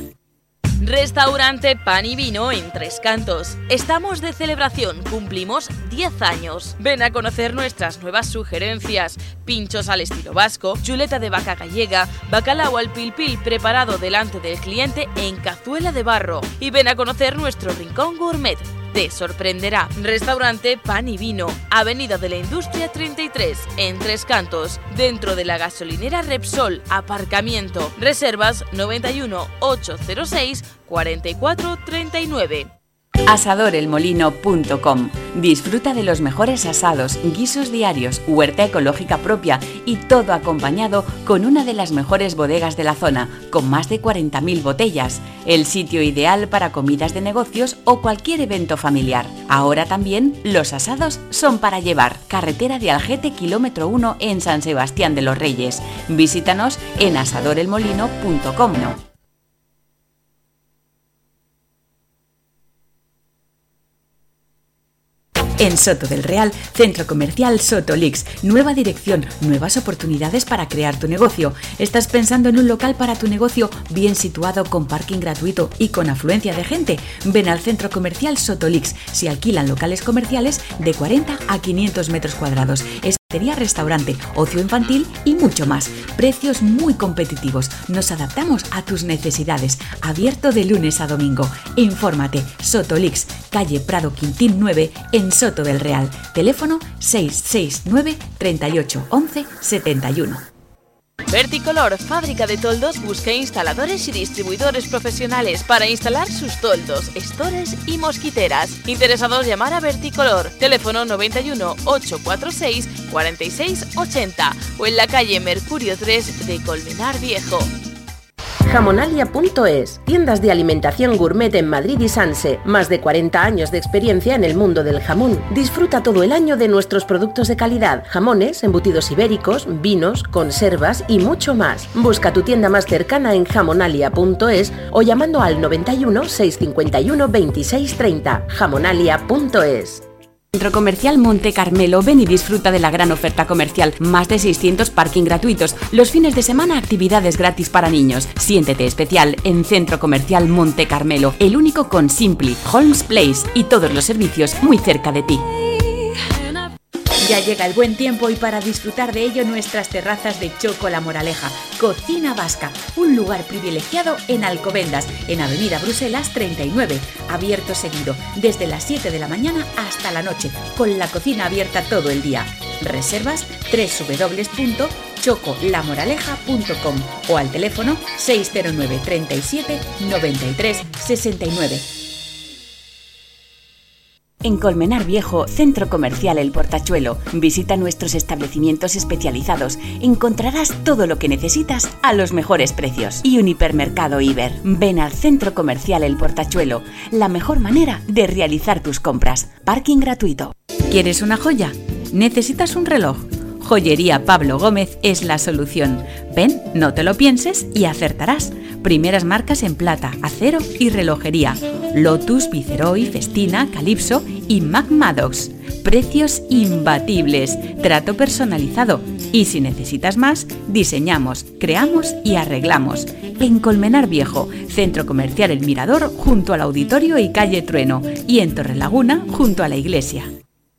Restaurante Pan y Vino en Tres Cantos. Estamos de celebración, cumplimos 10 años. Ven a conocer nuestras nuevas sugerencias. Pinchos al estilo vasco, chuleta de vaca gallega, bacalao al pilpil preparado delante del cliente en cazuela de barro. Y ven a conocer nuestro rincón gourmet te sorprenderá. Restaurante Pan y Vino, Avenida de la Industria 33, en Tres Cantos, dentro de la gasolinera Repsol, aparcamiento. Reservas 91 806 4439. Asadorelmolino.com. Disfruta de los mejores asados, guisos diarios, huerta ecológica propia y todo acompañado con una de las mejores bodegas de la zona, con más de 40.000 botellas. El sitio ideal para comidas de negocios o cualquier evento familiar. Ahora también los asados son para llevar. Carretera de Algete, kilómetro 1 en San Sebastián de los Reyes. Visítanos en asadorelmolino.com. En Soto del Real, Centro Comercial Sotolix. Nueva dirección, nuevas oportunidades para crear tu negocio. ¿Estás pensando en un local para tu negocio bien situado con parking gratuito y con afluencia de gente? Ven al Centro Comercial Sotolix. Se alquilan locales comerciales de 40 a 500 metros cuadrados restaurante, ocio infantil y mucho más. Precios muy competitivos. Nos adaptamos a tus necesidades. Abierto de lunes a domingo. Infórmate. Sotolix, calle Prado Quintín 9, en Soto del Real. Teléfono 669 38 11 71. Verticolor, fábrica de toldos, busca instaladores y distribuidores profesionales para instalar sus toldos, estores y mosquiteras. Interesados llamar a Verticolor, teléfono 91 846 46 80 o en la calle Mercurio 3 de Colmenar Viejo. Jamonalia.es, tiendas de alimentación gourmet en Madrid y Sanse, más de 40 años de experiencia en el mundo del jamón. Disfruta todo el año de nuestros productos de calidad, jamones, embutidos ibéricos, vinos, conservas y mucho más. Busca tu tienda más cercana en jamonalia.es o llamando al 91 651 2630. jamonalia.es. Centro Comercial Monte Carmelo, ven y disfruta de la gran oferta comercial. Más de 600 parking gratuitos. Los fines de semana actividades gratis para niños. Siéntete especial en Centro Comercial Monte Carmelo, el único con Simply, Holmes Place y todos los servicios muy cerca de ti. Ya llega el buen tiempo y para disfrutar de ello nuestras terrazas de Choco La Moraleja, Cocina Vasca, un lugar privilegiado en Alcobendas, en Avenida Bruselas 39, abierto seguido, desde las 7 de la mañana hasta la noche, con la cocina abierta todo el día. Reservas www.chocolamoraleja.com o al teléfono 609 37 93 69. En Colmenar Viejo, Centro Comercial El Portachuelo. Visita nuestros establecimientos especializados. Encontrarás todo lo que necesitas a los mejores precios. Y un hipermercado Iber. Ven al Centro Comercial El Portachuelo. La mejor manera de realizar tus compras. Parking gratuito. ¿Quieres una joya? ¿Necesitas un reloj? Joyería Pablo Gómez es la solución. Ven, no te lo pienses y acertarás. Primeras marcas en plata, acero y relojería. Lotus, Viceroy, Festina, Calypso y Mac. Precios imbatibles, trato personalizado. Y si necesitas más, diseñamos, creamos y arreglamos. En Colmenar Viejo, Centro Comercial El Mirador, junto al Auditorio y Calle Trueno. Y en Torrelaguna, junto a la iglesia.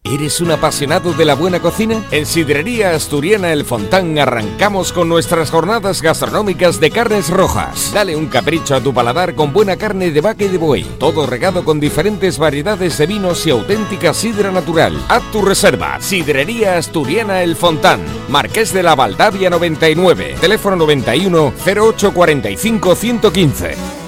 ¿Eres un apasionado de la buena cocina? En Sidrería Asturiana El Fontán arrancamos con nuestras jornadas gastronómicas de carnes rojas. Dale un capricho a tu paladar con buena carne de vaca y de buey. Todo regado con diferentes variedades de vinos y auténtica sidra natural. Haz tu reserva. Sidrería Asturiana El Fontán. Marqués de la Valdavia 99. Teléfono 91 0845 115.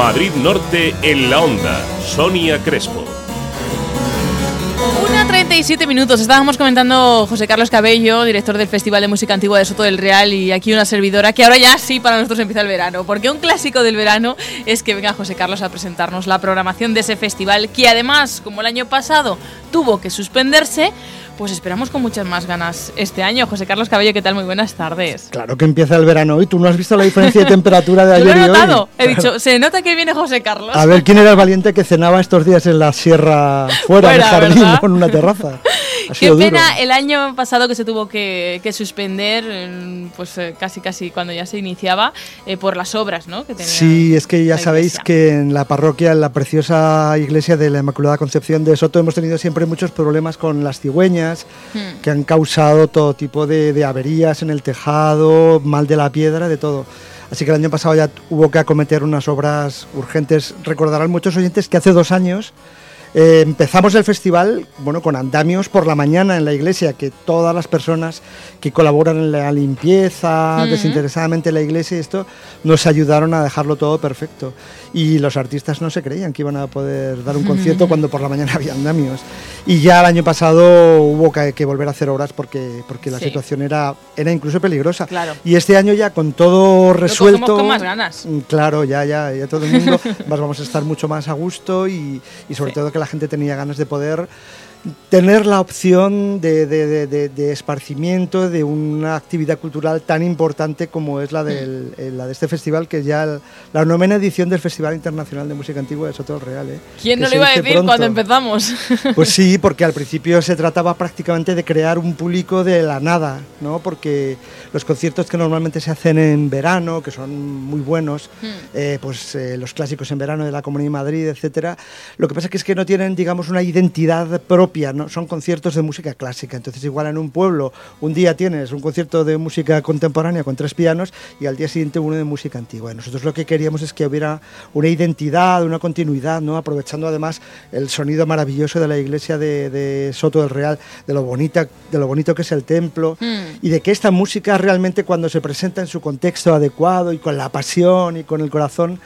Madrid Norte en la onda. Sonia Crespo. Una 37 minutos. Estábamos comentando José Carlos Cabello, director del Festival de Música Antigua de Soto del Real, y aquí una servidora que ahora ya sí para nosotros empieza el verano. Porque un clásico del verano es que venga José Carlos a presentarnos la programación de ese festival, que además, como el año pasado tuvo que suspenderse, pues esperamos con muchas más ganas este año. José Carlos Cabello, ¿qué tal? Muy buenas tardes. Claro que empieza el verano hoy. ¿Tú no has visto la diferencia de temperatura de ayer lo he y notado. hoy? He dicho, se nota que viene José Carlos. A ver quién era el valiente que cenaba estos días en la sierra fuera, del Fuera, jardín, ¿verdad? con una terraza. Qué duro. pena el año pasado que se tuvo que, que suspender, en, pues eh, casi casi cuando ya se iniciaba, eh, por las obras, ¿no? Que tenía Sí, es que ya sabéis que en la parroquia, en la preciosa iglesia de la Inmaculada Concepción de Soto, hemos tenido siempre muchos problemas con las cigüeñas, Hmm. que han causado todo tipo de, de averías en el tejado, mal de la piedra, de todo. Así que el año pasado ya hubo que acometer unas obras urgentes. Recordarán muchos oyentes que hace dos años eh, empezamos el festival bueno, con andamios por la mañana en la iglesia, que todas las personas que colaboran en la limpieza, Ujú. desinteresadamente en la iglesia y esto, nos ayudaron a dejarlo todo perfecto. Y los artistas no se creían que iban a poder dar un concierto cuando por la mañana había andamios. Y ya el año pasado hubo que, que volver a hacer obras porque, porque la Sí. situación era, era incluso peligrosa. Claro. Y este año ya con todo resuelto... cogemos con más ganas. Mm, Claro, ya, ya, ya todo el mundo más vamos a estar mucho más a gusto y, y sobre todo que la gente tenía ganas de poder tener la opción de, de- de- de- esparcimiento de una actividad cultural tan importante como es la, del, eh, la de este festival, que es ya el- la novena edición del Festival Internacional de Música Antigua de Soto del Real. ¿eh? ¿Quién Que no lo iba a decir pronto. cuando empezamos? Pues sí, porque al principio se trataba prácticamente de crear un público de la nada, ¿no? Porque los conciertos que normalmente se hacen en verano, que son muy buenos, eh, pues eh, los clásicos en verano de la Comunidad de Madrid, etcétera, lo que pasa es que no tienen, digamos, una identidad propia, ¿no? Son conciertos de música clásica. Entonces, igual en un pueblo, un día tienes un concierto de música contemporánea con tres pianos y al día siguiente uno de música antigua. Y nosotros lo que queríamos es que hubiera una identidad, una continuidad, ¿no? Aprovechando además el sonido maravilloso de la iglesia de, de Soto del Real, de lo bonita, de lo bonito que es el templo y de que esta música realmente cuando se presenta en su contexto adecuado y con la pasión y con el corazón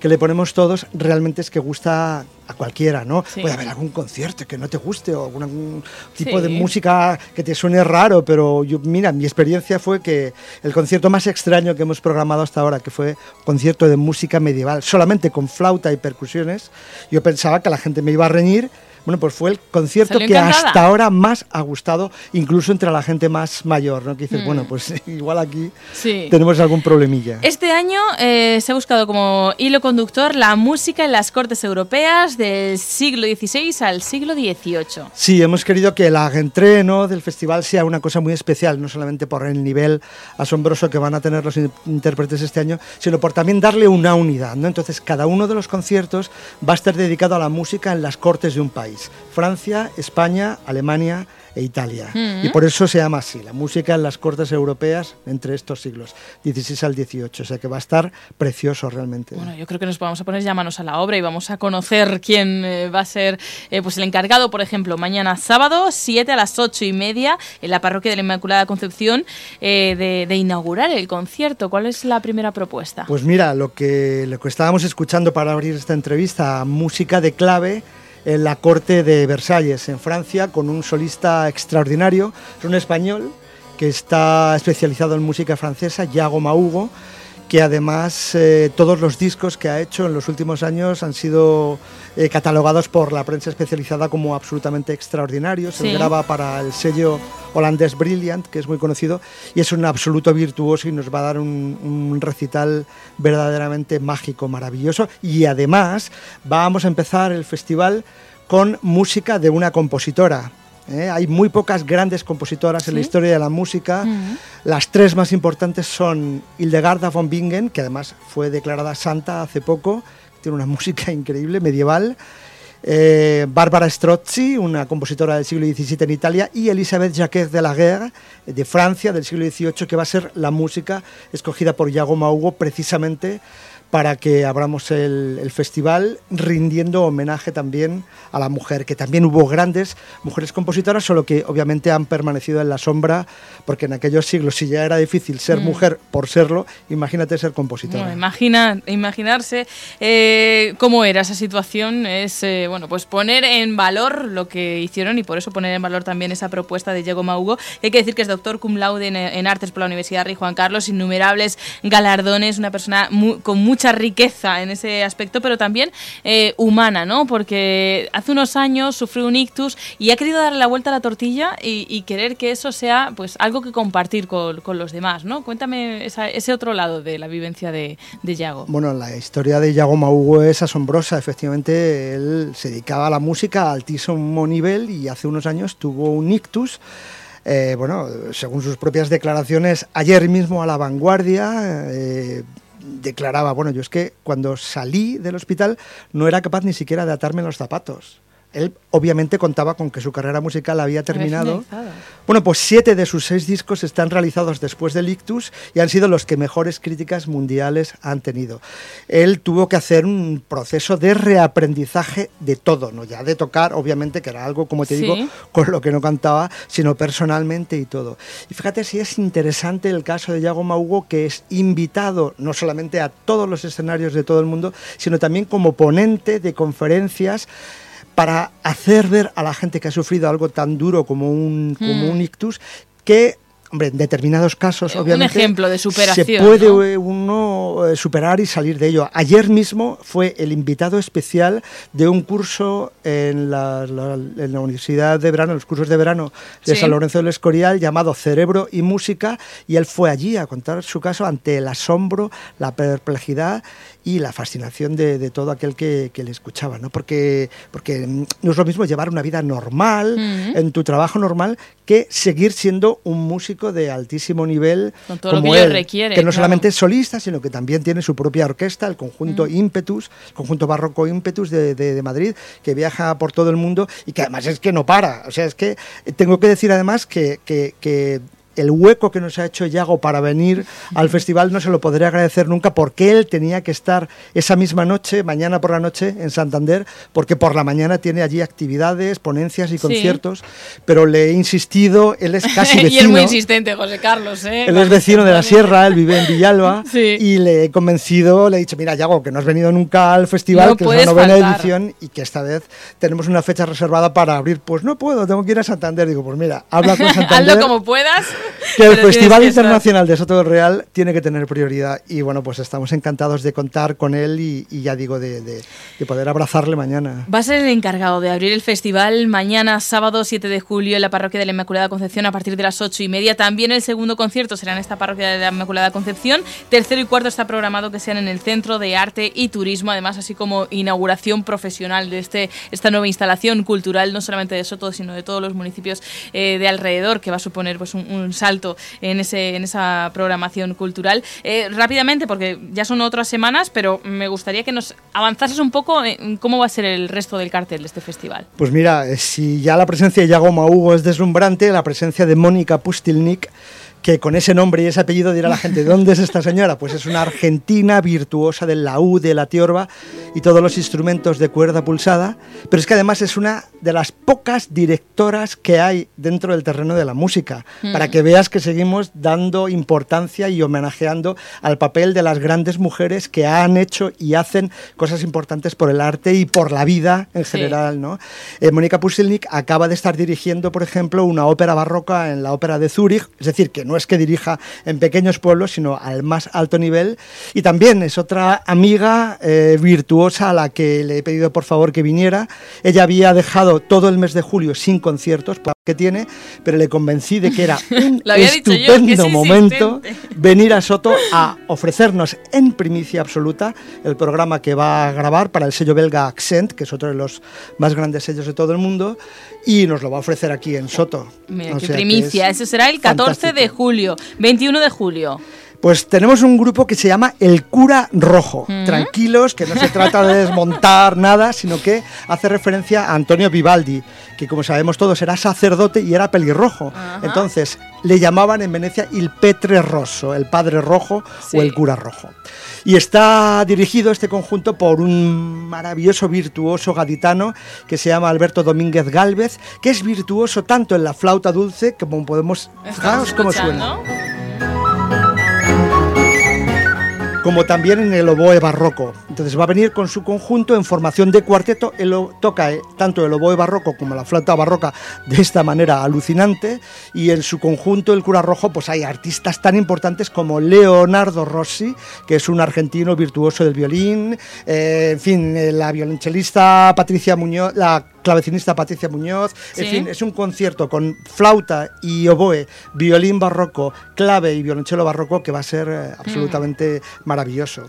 que le ponemos todos, realmente es que gusta a cualquiera, ¿no? Sí. Puede haber algún concierto que no te guste o algún, algún tipo de música que te suene raro, pero yo, mira, mi experiencia fue que el concierto más extraño que hemos programado hasta ahora, que fue concierto de música medieval, solamente con flauta y percusiones, yo pensaba que la gente me iba a reñir. Bueno, pues fue el concierto Salió que encantada. hasta ahora más ha gustado, incluso entre la gente más mayor, ¿no? Que dices, Mm. bueno, pues igual aquí Sí. tenemos algún problemilla. Este año eh, se ha buscado como hilo conductor la música en las cortes europeas del siglo XVI al siglo XVIII. Sí, hemos querido que la entreno del festival sea una cosa muy especial, no solamente por el nivel asombroso que van a tener los in- intérpretes este año, sino por también darle una unidad. ¿no? Entonces, cada uno de los conciertos va a estar dedicado a la música en las cortes de un país. Francia, España, Alemania e Italia. Mm. Y por eso se llama así, la música en las cortes europeas entre estos siglos, 16 al 18. O sea que va a estar precioso realmente. Bueno, yo creo que nos vamos a poner ya manos a la obra y vamos a conocer quién eh, va a ser eh, pues el encargado, por ejemplo, mañana sábado, 7 a las 8 y media, en la parroquia de la Inmaculada Concepción, eh, de, de inaugurar el concierto. ¿Cuál es la primera propuesta? Pues mira, lo que, lo que estábamos escuchando para abrir esta entrevista, música de clave en la corte de Versalles, en Francia, con un solista extraordinario, es un español que está especializado en música francesa, Yago Maugo, que además eh, todos los discos que ha hecho en los últimos años han sido eh, catalogados por la prensa especializada como absolutamente extraordinarios. Sí. Él graba para el sello holandés Brilliant, que es muy conocido, y es un absoluto virtuoso y nos va a dar un, un recital verdaderamente mágico, maravilloso. Y además vamos a empezar el festival con música de una compositora. ¿Eh? Hay muy pocas grandes compositoras en la historia de la música. Las tres más importantes son Hildegarda von Bingen, que además fue declarada santa hace poco, tiene una música increíble, medieval. eh, Bárbara Strozzi, una compositora del siglo XVII en Italia, y Elisabeth Jacquet de la Guerre, de Francia, del siglo XVIII, que va a ser la música escogida por Iago Maugo precisamente para que abramos el, el festival rindiendo homenaje también a la mujer, que también hubo grandes mujeres compositoras, solo que obviamente han permanecido en la sombra, porque en aquellos siglos si ya era difícil ser Mm. mujer por serlo, imagínate ser compositora. Bueno, imagina, imaginarse eh, cómo era esa situación es eh, bueno pues poner en valor lo que hicieron y por eso poner en valor también esa propuesta de Diego Maugo. Hay que decir que es doctor cum laude en, en artes por la Universidad Rey Juan Carlos, innumerables galardones, una persona con mucha riqueza en ese aspecto, pero también eh, humana, ¿no? Porque hace unos años sufrió un ictus y ha querido darle la vuelta a la tortilla y, querer que eso sea pues algo que compartir con, los demás, ¿no? Cuéntame ese otro lado de la vivencia de, de Yago. Bueno, la historia de Iago Maugo es asombrosa. Efectivamente, él se dedicaba a la música a altísimo nivel y hace unos años tuvo un ictus. Eh, bueno, según sus propias declaraciones, ayer mismo a La Vanguardia eh, declaraba, bueno, yo es que cuando salí del hospital no era capaz ni siquiera de atarme los zapatos. Él obviamente contaba con que su carrera musical había terminado. Bueno, pues siete de sus seis discos están realizados después del ictus y han sido los que mejores críticas mundiales han tenido. Él tuvo que hacer un proceso de reaprendizaje de todo, no ya de tocar, obviamente que era algo, como te Sí. digo, con lo que no cantaba, sino personalmente y todo. Y fíjate si es interesante el caso de Yago Maugo, que es invitado no solamente a todos los escenarios de todo el mundo, sino también como ponente de conferencias para hacer ver a la gente que ha sufrido algo tan duro como un, como Mm. un ictus que hombre, en determinados casos, Un obviamente. ejemplo de superación, Se puede ¿no? eh, uno eh, superar y salir de ello. Ayer mismo fue el invitado especial de un curso en la, la- en la Universidad de Verano, los cursos de verano de Sí. San Lorenzo del Escorial, llamado Cerebro y Música, y él fue allí a contar su caso ante el asombro, la perplejidad y la fascinación de, de todo aquel que, que le escuchaba, ¿no? Porque, porque mm, no es lo mismo llevar una vida normal, en tu trabajo normal, que seguir siendo un músico de altísimo nivel Con todo lo como que ello él, requiere, que no claro. solamente es solista, sino que también tiene su propia orquesta, el conjunto. Impetus, el conjunto barroco Impetus de, de- de Madrid, que viaja por todo el mundo y que además es que no para. O sea, es que eh, tengo que decir además que, que- que el hueco que nos ha hecho Yago para venir al festival no se lo podré agradecer nunca porque él tenía que estar esa misma noche, mañana por la noche, en Santander, porque por la mañana tiene allí actividades, ponencias y Sí. conciertos, pero le he insistido, él es casi vecino. y es muy insistente, José Carlos, ¿eh? Él es vecino de la sierra, él vive en Villalba Sí. y le he convencido, le he dicho, mira, Yago, que no has venido nunca al festival, No que es la novena faltar. edición y que esta vez tenemos una fecha reservada para abrir. Pues no puedo, tengo que ir a Santander. Digo, pues mira, habla con Santander. Hazlo como puedas. Que el Festival que. Internacional de Soto del Real tiene que tener prioridad y bueno, pues estamos encantados de contar con él y, y ya digo, de, de- de poder abrazarle mañana. Va a ser el encargado de abrir el festival mañana, sábado 7 de julio, en la parroquia de la Inmaculada Concepción a partir de las 8 y media. También el segundo concierto será en esta parroquia de la Inmaculada Concepción. Tercero y cuarto está programado que sean en el Centro de Arte y Turismo, además, así como inauguración profesional de este, esta nueva instalación cultural, no solamente de Soto, sino de todos los municipios eh, de alrededor, que va a suponer pues, un, un salto en, ese, en esa programación cultural. Eh, rápidamente, porque ya son otras semanas, pero me gustaría que nos avanzases un poco en cómo va a ser el resto del cartel de este festival. Pues mira, eh, si ya la presencia de Yago Hugo es deslumbrante, la presencia de Mónica Pustilnik, que con ese nombre y ese apellido dirá la gente, ¿dónde es esta señora? Pues es una argentina virtuosa del laúd, de la tiorba y todos los instrumentos de cuerda pulsada, pero es que además es una de las pocas directoras que hay dentro del terreno de la música, Mm. para que veas que seguimos dando importancia y homenajeando al papel de las grandes mujeres que han hecho y hacen cosas importantes por el arte y por la vida en Sí. general. ¿no? Eh, Mónica Pustelnik acaba de estar dirigiendo, por ejemplo, una ópera barroca en la ópera de Zúrich, es decir, que no es que dirija en pequeños pueblos, sino al más alto nivel. Y también es otra amiga eh, virtuosa a la que le he pedido por favor que viniera. Ella había dejado todo el mes de julio sin conciertos, por que tiene, pero le convencí de que era un es estupendo momento venir a Soto a ofrecernos en primicia absoluta el programa que va a grabar para el sello belga Accent, que es otro de los más grandes sellos de todo el mundo, y nos lo va a ofrecer aquí en Soto. Mira, O qué primicia. es Eso será el 14 fantástico. de julio, 21 de julio. Pues tenemos un grupo que se llama El Cura Rojo. Mm. Tranquilos, que no se trata de desmontar nada, sino que hace referencia a Antonio Vivaldi, que como sabemos todos era sacerdote y era pelirrojo. Entonces le llamaban en Venecia el Petre Rosso, el Padre Rojo Sí. o el Cura Rojo. Y está dirigido este conjunto por un maravilloso virtuoso gaditano que se llama Alberto Domínguez Gálvez, que es virtuoso tanto en la flauta dulce como podemos... Fijaos cómo suena. Como también en el oboe barroco. Entonces va a venir con su conjunto en formación de cuarteto. Él toca eh, tanto el oboe barroco como la flauta barroca de esta manera alucinante. Y en su conjunto, el cura rojo, pues hay artistas tan importantes como Leonardo Rossi, que es un argentino virtuoso del violín. eh, en fin, eh, la violonchelista Patricia Muñoz, la clavecinista Patricia Muñoz. En fin, es un concierto con flauta y oboe, violín barroco, clave y violonchelo barroco que va a ser eh, absolutamente maravilloso.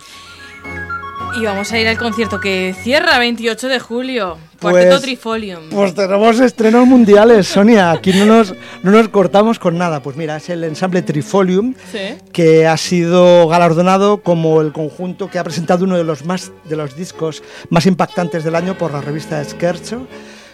Y vamos a ir al concierto que cierra 28 de julio. Cuarteto Pues- Trifolium. Pues tenemos estrenos mundiales, Sonia. Aquí no nos, no nos cortamos con nada. Pues mira, es el ensamble Trifolium Sí. que ha sido galardonado como el conjunto que ha presentado uno de los más de los discos más impactantes del año por la revista Scherzo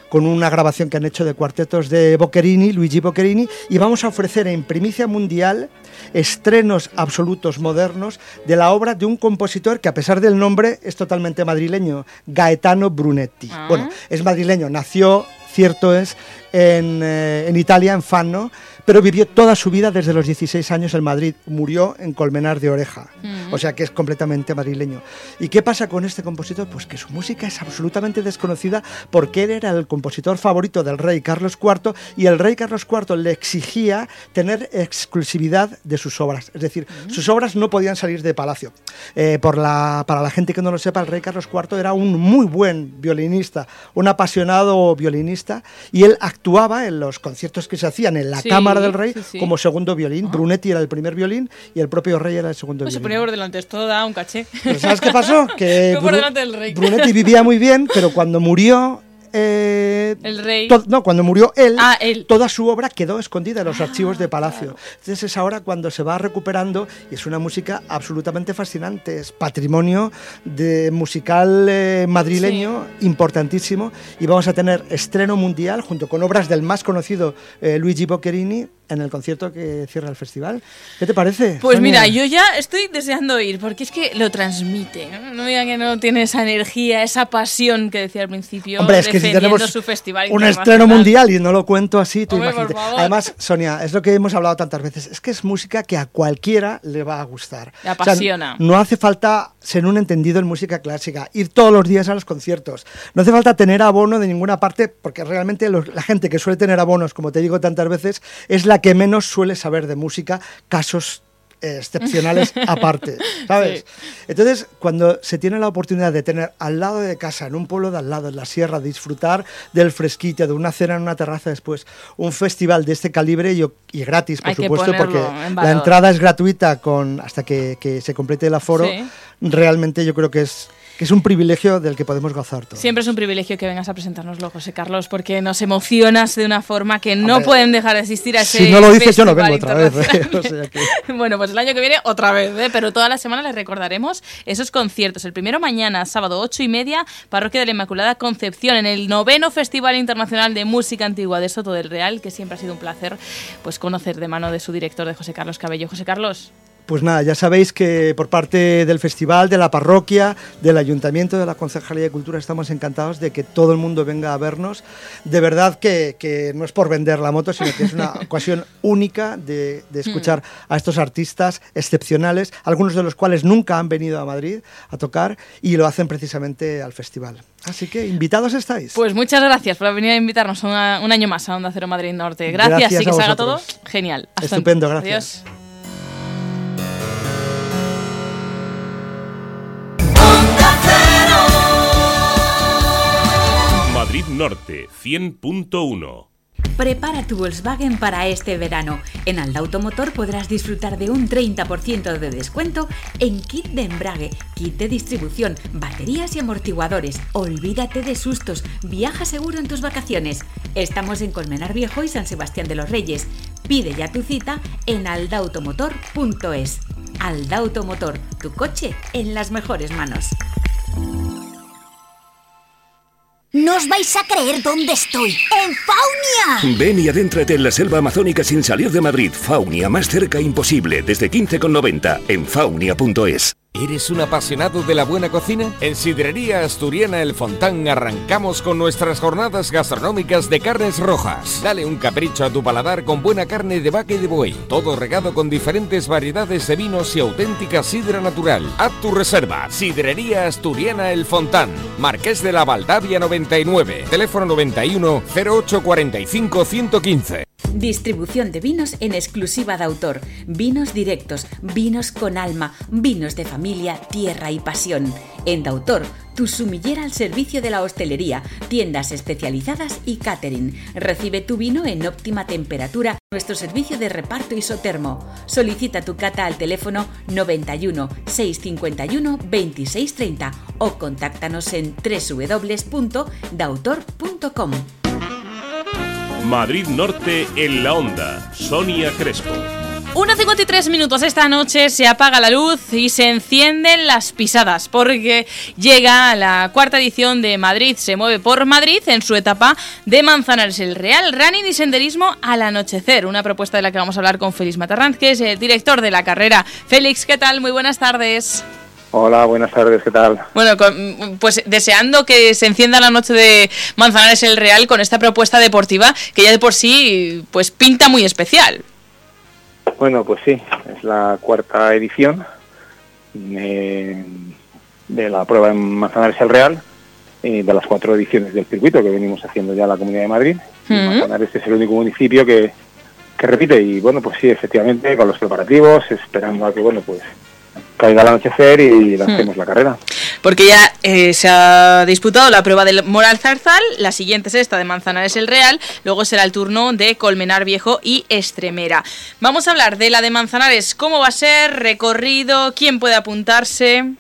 con una grabación que han hecho de cuartetos de Boccherini, Luigi Boccherini, y vamos a ofrecer en primicia mundial estrenos absolutos modernos de la obra de un compositor que a pesar del nombre es totalmente madrileño, Gaetano Brunetti. Ah. Bueno, es madrileño, nació, cierto es, en, eh, en Italia, en Fano, pero vivió toda su vida desde los 16 años en Madrid. Murió en Colmenar de Oreja, o sea que es completamente madrileño. ¿Y qué pasa con este compositor? Pues que su música es absolutamente desconocida porque él era el compositor favorito del rey Carlos IV y el rey Carlos IV le exigía tener exclusividad de sus obras. Es decir, sus obras no podían salir de palacio. Eh, por la, para la gente que no lo sepa, el rey Carlos IV era un muy buen violinista, un apasionado violinista, y él actuaba en los conciertos que se hacían en la Sí, cámara del rey como segundo violín. Brunetti era el primer violín y el propio rey era el segundo Pues se violín. ponía por delante, esto da un caché. Pero ¿sabes qué pasó? Que por delante del rey. Brunetti vivía muy bien, pero cuando murió... eh, El rey. no, cuando murió él, Ah, él. toda su obra quedó escondida en los archivos de Palacio. Entonces es ahora cuando se va recuperando y es una música absolutamente fascinante. Es patrimonio de musical eh, madrileño importantísimo y vamos a tener estreno mundial junto con obras del más conocido eh, Luigi Boccherini en el concierto que cierra el festival. ¿Qué te parece? Pues Sonia? mira, yo ya estoy deseando ir, porque es que lo transmite. No, No digan que no tiene esa energía, esa pasión que decía al principio, Hombre, es que si tenemos su festival un estreno mundial y no lo cuento así, tú Hombre, imagínate. Además, Sonia, es lo que hemos hablado tantas veces, es que es música que a cualquiera le va a gustar. Le apasiona. no hace falta ser un entendido en música clásica, ir todos los días a los conciertos. No hace falta tener abono de ninguna parte, porque realmente los- la gente que suele tener abonos, como te digo tantas veces, es la que menos suele saber de música, casos eh, excepcionales aparte, ¿sabes? Entonces, cuando se tiene la oportunidad de tener al lado de casa, en un pueblo de al lado, en la sierra, disfrutar del fresquito, de una cena en una terraza después, un festival de este calibre y, y gratis, por Hay supuesto, porque en la entrada es gratuita con, hasta que, que se complete el aforo, Sí. realmente yo creo que es, que es un privilegio del que podemos gozar todos. Siempre es un privilegio que vengas a presentárnoslo, José Carlos, porque nos emocionas de una forma que no Hombre, pueden dejar de existir a ese Si no lo dices, yo no vengo otra vez. ¿eh? internacional. O sea que- Bueno, pues el año que viene otra vez, ¿eh? pero toda la semana les recordaremos esos conciertos. El primero mañana, sábado 8 y media, Parroquia de la Inmaculada Concepción, en el noveno Festival Internacional de Música Antigua de Soto del Real, que siempre ha sido un placer pues conocer de mano de su director, de José Carlos Cabello. José Carlos. Pues nada, ya sabéis que por parte del festival, de la parroquia, del ayuntamiento, de la Concejalía de Cultura, estamos encantados de que todo el mundo venga a vernos. De verdad que, que no es por vender la moto, sino que es una ocasión única de, de escuchar a estos artistas excepcionales, algunos de los cuales nunca han venido a Madrid a tocar y lo hacen precisamente al festival. Así que invitados estáis. Pues muchas gracias por venir a invitarnos una- un año más a Onda Cero Madrid Norte. Gracias, Gracias y que a salga todo genial. Hasta Estupendo, gracias. Adiós. Madrid Norte 100.1 Prepara tu Volkswagen para este verano. En Alda Automotor podrás disfrutar de un 30% de descuento en kit de embrague, kit de distribución, baterías y amortiguadores. Olvídate de sustos, viaja seguro en tus vacaciones. Estamos en Colmenar Viejo y San Sebastián de los Reyes. Pide ya tu cita en aldautomotor.es. Alda Automotor, tu coche en las mejores manos. No os vais a creer dónde estoy. ¡En Faunia! Ven y adéntrate en la selva amazónica sin salir de Madrid. Faunia, más cerca imposible, desde 15,90 en faunia.es. ¿Eres un apasionado de la buena cocina? En Sidrería Asturiana El Fontán arrancamos con nuestras jornadas gastronómicas de carnes rojas. Dale un capricho a tu paladar con buena carne de vaca y de buey. Todo regado con diferentes variedades de vinos y auténtica sidra natural. Haz tu reserva. Sidrería Asturiana El Fontán. Marqués de la Valdavia 99. Teléfono 91 08 45 115. Distribución de vinos en exclusiva de autor. Vinos directos, vinos con alma, vinos de familia, tierra y pasión. En de autor, tu sumillera al servicio de la hostelería, tiendas especializadas y catering. Recibe tu vino en óptima temperatura. Nuestro servicio de reparto isotermo. Solicita tu cata al teléfono 91 651 2630 o contáctanos en www.dautor.com. Madrid Norte en la onda. Sonia Crespo. 1.53 minutos esta noche se apaga la luz y se encienden las pisadas porque llega la cuarta edición de Madrid se mueve por Madrid en su etapa de Manzanares el Real Running y Senderismo al anochecer, una propuesta de la que vamos a hablar con Félix Matarranz, que es el director de la carrera. Félix, ¿qué tal? Muy buenas tardes. Hola, buenas tardes, ¿qué tal? Bueno, con- pues deseando que se encienda la noche de Manzanares el Real con esta propuesta deportiva que ya de por sí pues pinta muy especial. Bueno, pues sí, es la cuarta edición eh, de la prueba en Manzanares el Real, y de las cuatro ediciones del circuito que venimos haciendo ya en la Comunidad de Madrid. Manzanares es el único municipio que, que repite y bueno, pues sí, efectivamente, con los preparativos, esperando a que, bueno, pues caiga el anochecer y lancemos la carrera. Porque ya eh, se ha disputado la prueba del Moral Zarzal, la siguiente es esta de Manzanares el Real, luego será el turno de Colmenar Viejo y Estremera. Vamos a hablar de la de Manzanares, cómo va a ser, recorrido, quién puede apuntarse.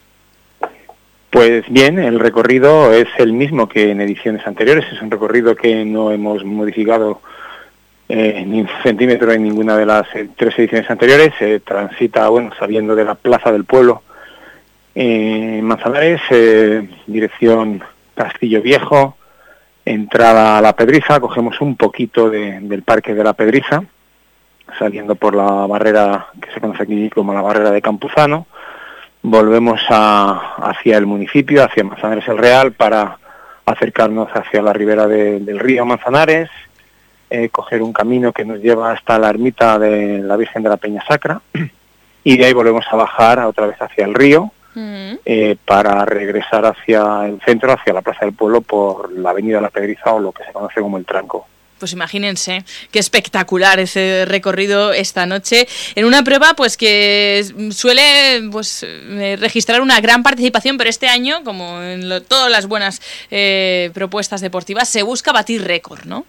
Pues bien, el recorrido es el mismo que en ediciones anteriores, es un recorrido que no hemos modificado eh, ni un centímetro en ninguna de las eh, tres ediciones anteriores, se transita, bueno, saliendo de la Plaza del Pueblo en Manzanares, eh, dirección Castillo Viejo, entrada a La Pedriza, cogemos un poquito de- del Parque de La Pedriza, saliendo por la barrera que se conoce aquí como la barrera de Campuzano, volvemos hacia el municipio, hacia Manzanares el Real, para acercarnos hacia la ribera de- del río Manzanares, eh, coger un camino que nos lleva hasta la ermita de la Virgen de la Peña Sacra, y de ahí volvemos a bajar otra vez hacia el río, eh, para regresar hacia el centro, hacia la Plaza del Pueblo, por la Avenida La Pedriza o lo que se conoce como el Tranco. Pues imagínense qué espectacular ese recorrido esta noche en una prueba pues que suele pues eh, registrar una gran participación, pero este año, como en lo- todas las buenas eh, propuestas deportivas, se busca batir récord, ¿no?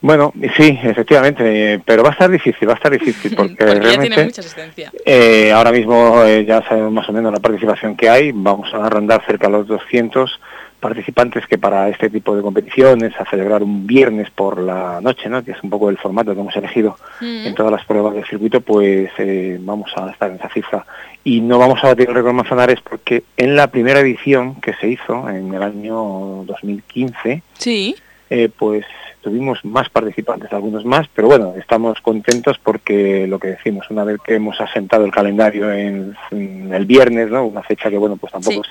Bueno, y sí, efectivamente, pero va a estar difícil, va a estar difícil, porque, Porque ya tiene realmente mucha asistencia. eh, ahora mismo eh, ya sabemos más o menos la participación que hay, vamos a rondar cerca de los 200 participantes que para este tipo de competiciones, a celebrar un viernes por la noche, ¿no? que es un poco el formato que hemos elegido en todas las pruebas del circuito, pues eh, vamos a estar en esa cifra. Y no vamos a batir el récord Manzanares porque en la primera edición que se hizo en el año 2015, Sí. eh, pues tuvimos más participantes, algunos más, pero bueno, estamos contentos porque lo que decimos, una vez que hemos asentado el calendario en, en el viernes, ¿no? una fecha que bueno, pues tampoco es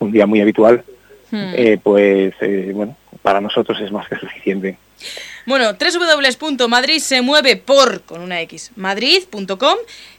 un día muy habitual, Hmm. eh, pues eh, bueno, para nosotros es más que suficiente. Bueno, www.madridsemueve por con una X, madrid.com,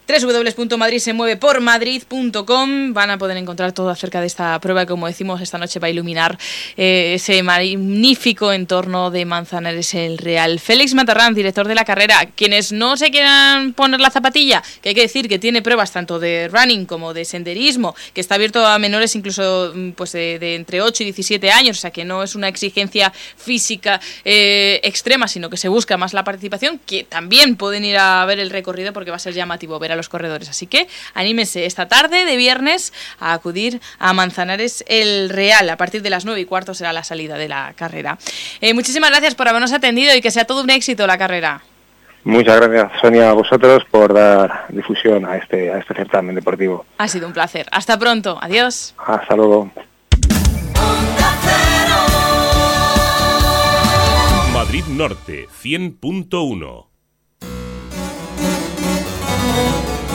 www.madridsemuevepormadrid.com van a poder encontrar todo acerca de esta prueba que como decimos esta noche va a iluminar eh, ese magnífico entorno de Manzanares el Real. Félix Matarrán, director de la carrera, quienes no se quieran poner la zapatilla, que hay que decir que tiene pruebas tanto de running como de senderismo, que está abierto a menores incluso mm, pues de, entre 8 y 17 años, o sea que no es una exigencia física eh, extrema, sino que se busca más la participación, que también pueden ir a ver el recorrido porque va a ser llamativo ver a los corredores. Así que anímense esta tarde de viernes a acudir a Manzanares el Real. A partir de las 9 y cuarto será la salida de la carrera. Eh, muchísimas gracias por habernos atendido y que sea todo un éxito la carrera. Muchas gracias Sonia a vosotros por dar difusión a este, a este certamen deportivo. Ha sido un placer. Hasta pronto. Adiós. Hasta luego. Madrid Norte 100.1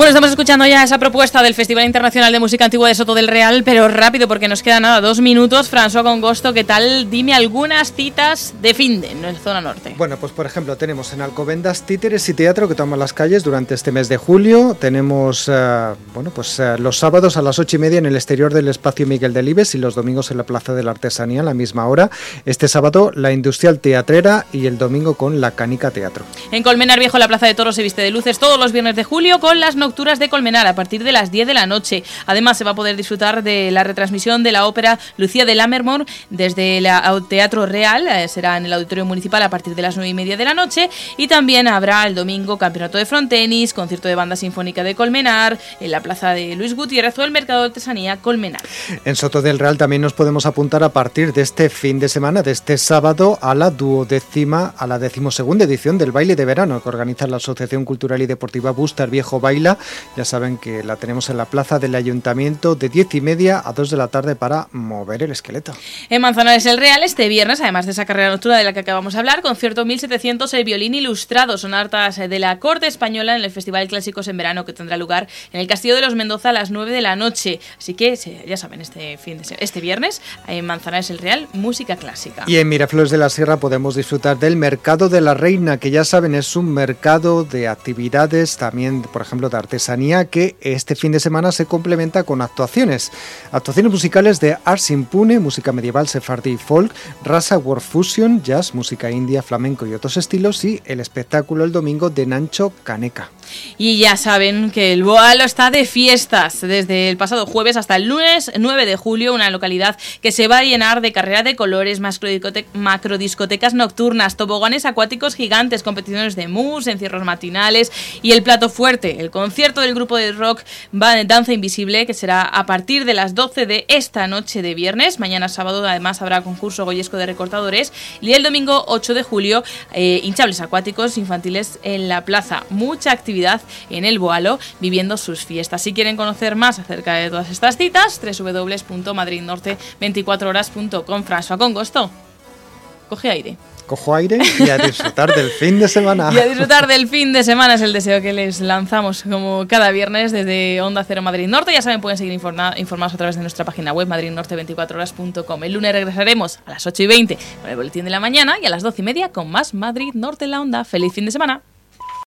Bueno, estamos escuchando ya esa propuesta del Festival Internacional de Música Antigua de Soto del Real, pero rápido porque nos queda nada, dos minutos. François Congosto, ¿qué tal? Dime algunas citas de Finde, en la zona norte. Bueno, pues por ejemplo, tenemos en Alcobendas títeres y teatro que toman las calles durante este mes de julio. Tenemos, eh, bueno, pues eh, los sábados a las ocho y media en el exterior del espacio Miguel Delibes y los domingos en la Plaza de la Artesanía a la misma hora. Este sábado la Industrial Teatrera y el domingo con la Canica Teatro. En Colmenar Viejo, la Plaza de Toros se viste de luces todos los viernes de julio con las nocturas de Colmenar a partir de las 10 de la noche. Además, se va a poder disfrutar de la retransmisión de la ópera Lucía de Lammermoor desde el Teatro Real. eh, será en el Auditorio Municipal a partir de las 9 y media de la noche. Y también habrá el domingo Campeonato de Frontenis, concierto de banda sinfónica de Colmenar, en la Plaza de Luis Gutiérrez o el Mercado de Artesanía Colmenar. En Soto del Real también nos podemos apuntar a partir de este fin de semana, de este sábado, a la duodécima, a la decimosegunda edición del baile de verano que organiza la Asociación Cultural y Deportiva Buster Viejo Baila Ya saben que la tenemos en la plaza del ayuntamiento de 10 y media a 2 de la tarde para mover el esqueleto. En Manzanares el Real este viernes, además de esa carrera nocturna de la que acabamos de hablar, concierto 1700 el violín ilustrado, son hartas de la corte española en el Festival Clásicos en Verano que tendrá lugar en el Castillo de los Mendoza a las 9 de la noche. Así que ya saben, este fin de este viernes en Manzanares el Real, música clásica. Y en Miraflores de la Sierra podemos disfrutar del Mercado de la Reina, que ya saben es un mercado de actividades, también por ejemplo de artesanía, que este fin de semana se complementa con actuaciones. Actuaciones musicales de Ars Impune, música medieval, sefardí y folk, Rasa World Fusion, jazz, música india, flamenco y otros estilos y el espectáculo el domingo de Nancho Caneca. Y ya saben que el Boalo está de fiestas desde el pasado jueves hasta el lunes 9 de julio, una localidad que se va a llenar de carrera de colores, macrodiscotecas nocturnas, toboganes acuáticos gigantes, competiciones de mus, encierros matinales y el plato fuerte, el concierto del grupo de rock Danza Invisible, que será a partir de las 12 de esta noche de viernes. Mañana sábado además habrá concurso goyesco de recortadores y el domingo 8 de julio eh, hinchables acuáticos infantiles en la plaza. Mucha actividad en el Boalo viviendo sus fiestas. Si quieren conocer más acerca de todas estas citas, www.madridnorte24horas.com. François, con gusto. Coge aire cojo aire y a disfrutar del fin de semana. Y a disfrutar del fin de semana es el deseo que les lanzamos como cada viernes desde Onda Cero Madrid Norte. Ya saben, pueden seguir informados a través de nuestra página web madridnorte24horas.com. El lunes regresaremos a las 8 y 20 con el boletín de la mañana y a las 12 y media con más Madrid Norte en la Onda. ¡Feliz fin de semana!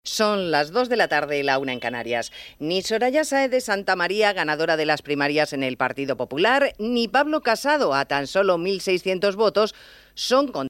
Son las 2 de la tarde y la una en Canarias. Ni Soraya Sae de Santa María, ganadora de las primarias en el Partido Popular, ni Pablo Casado, a tan solo 1.600 votos, son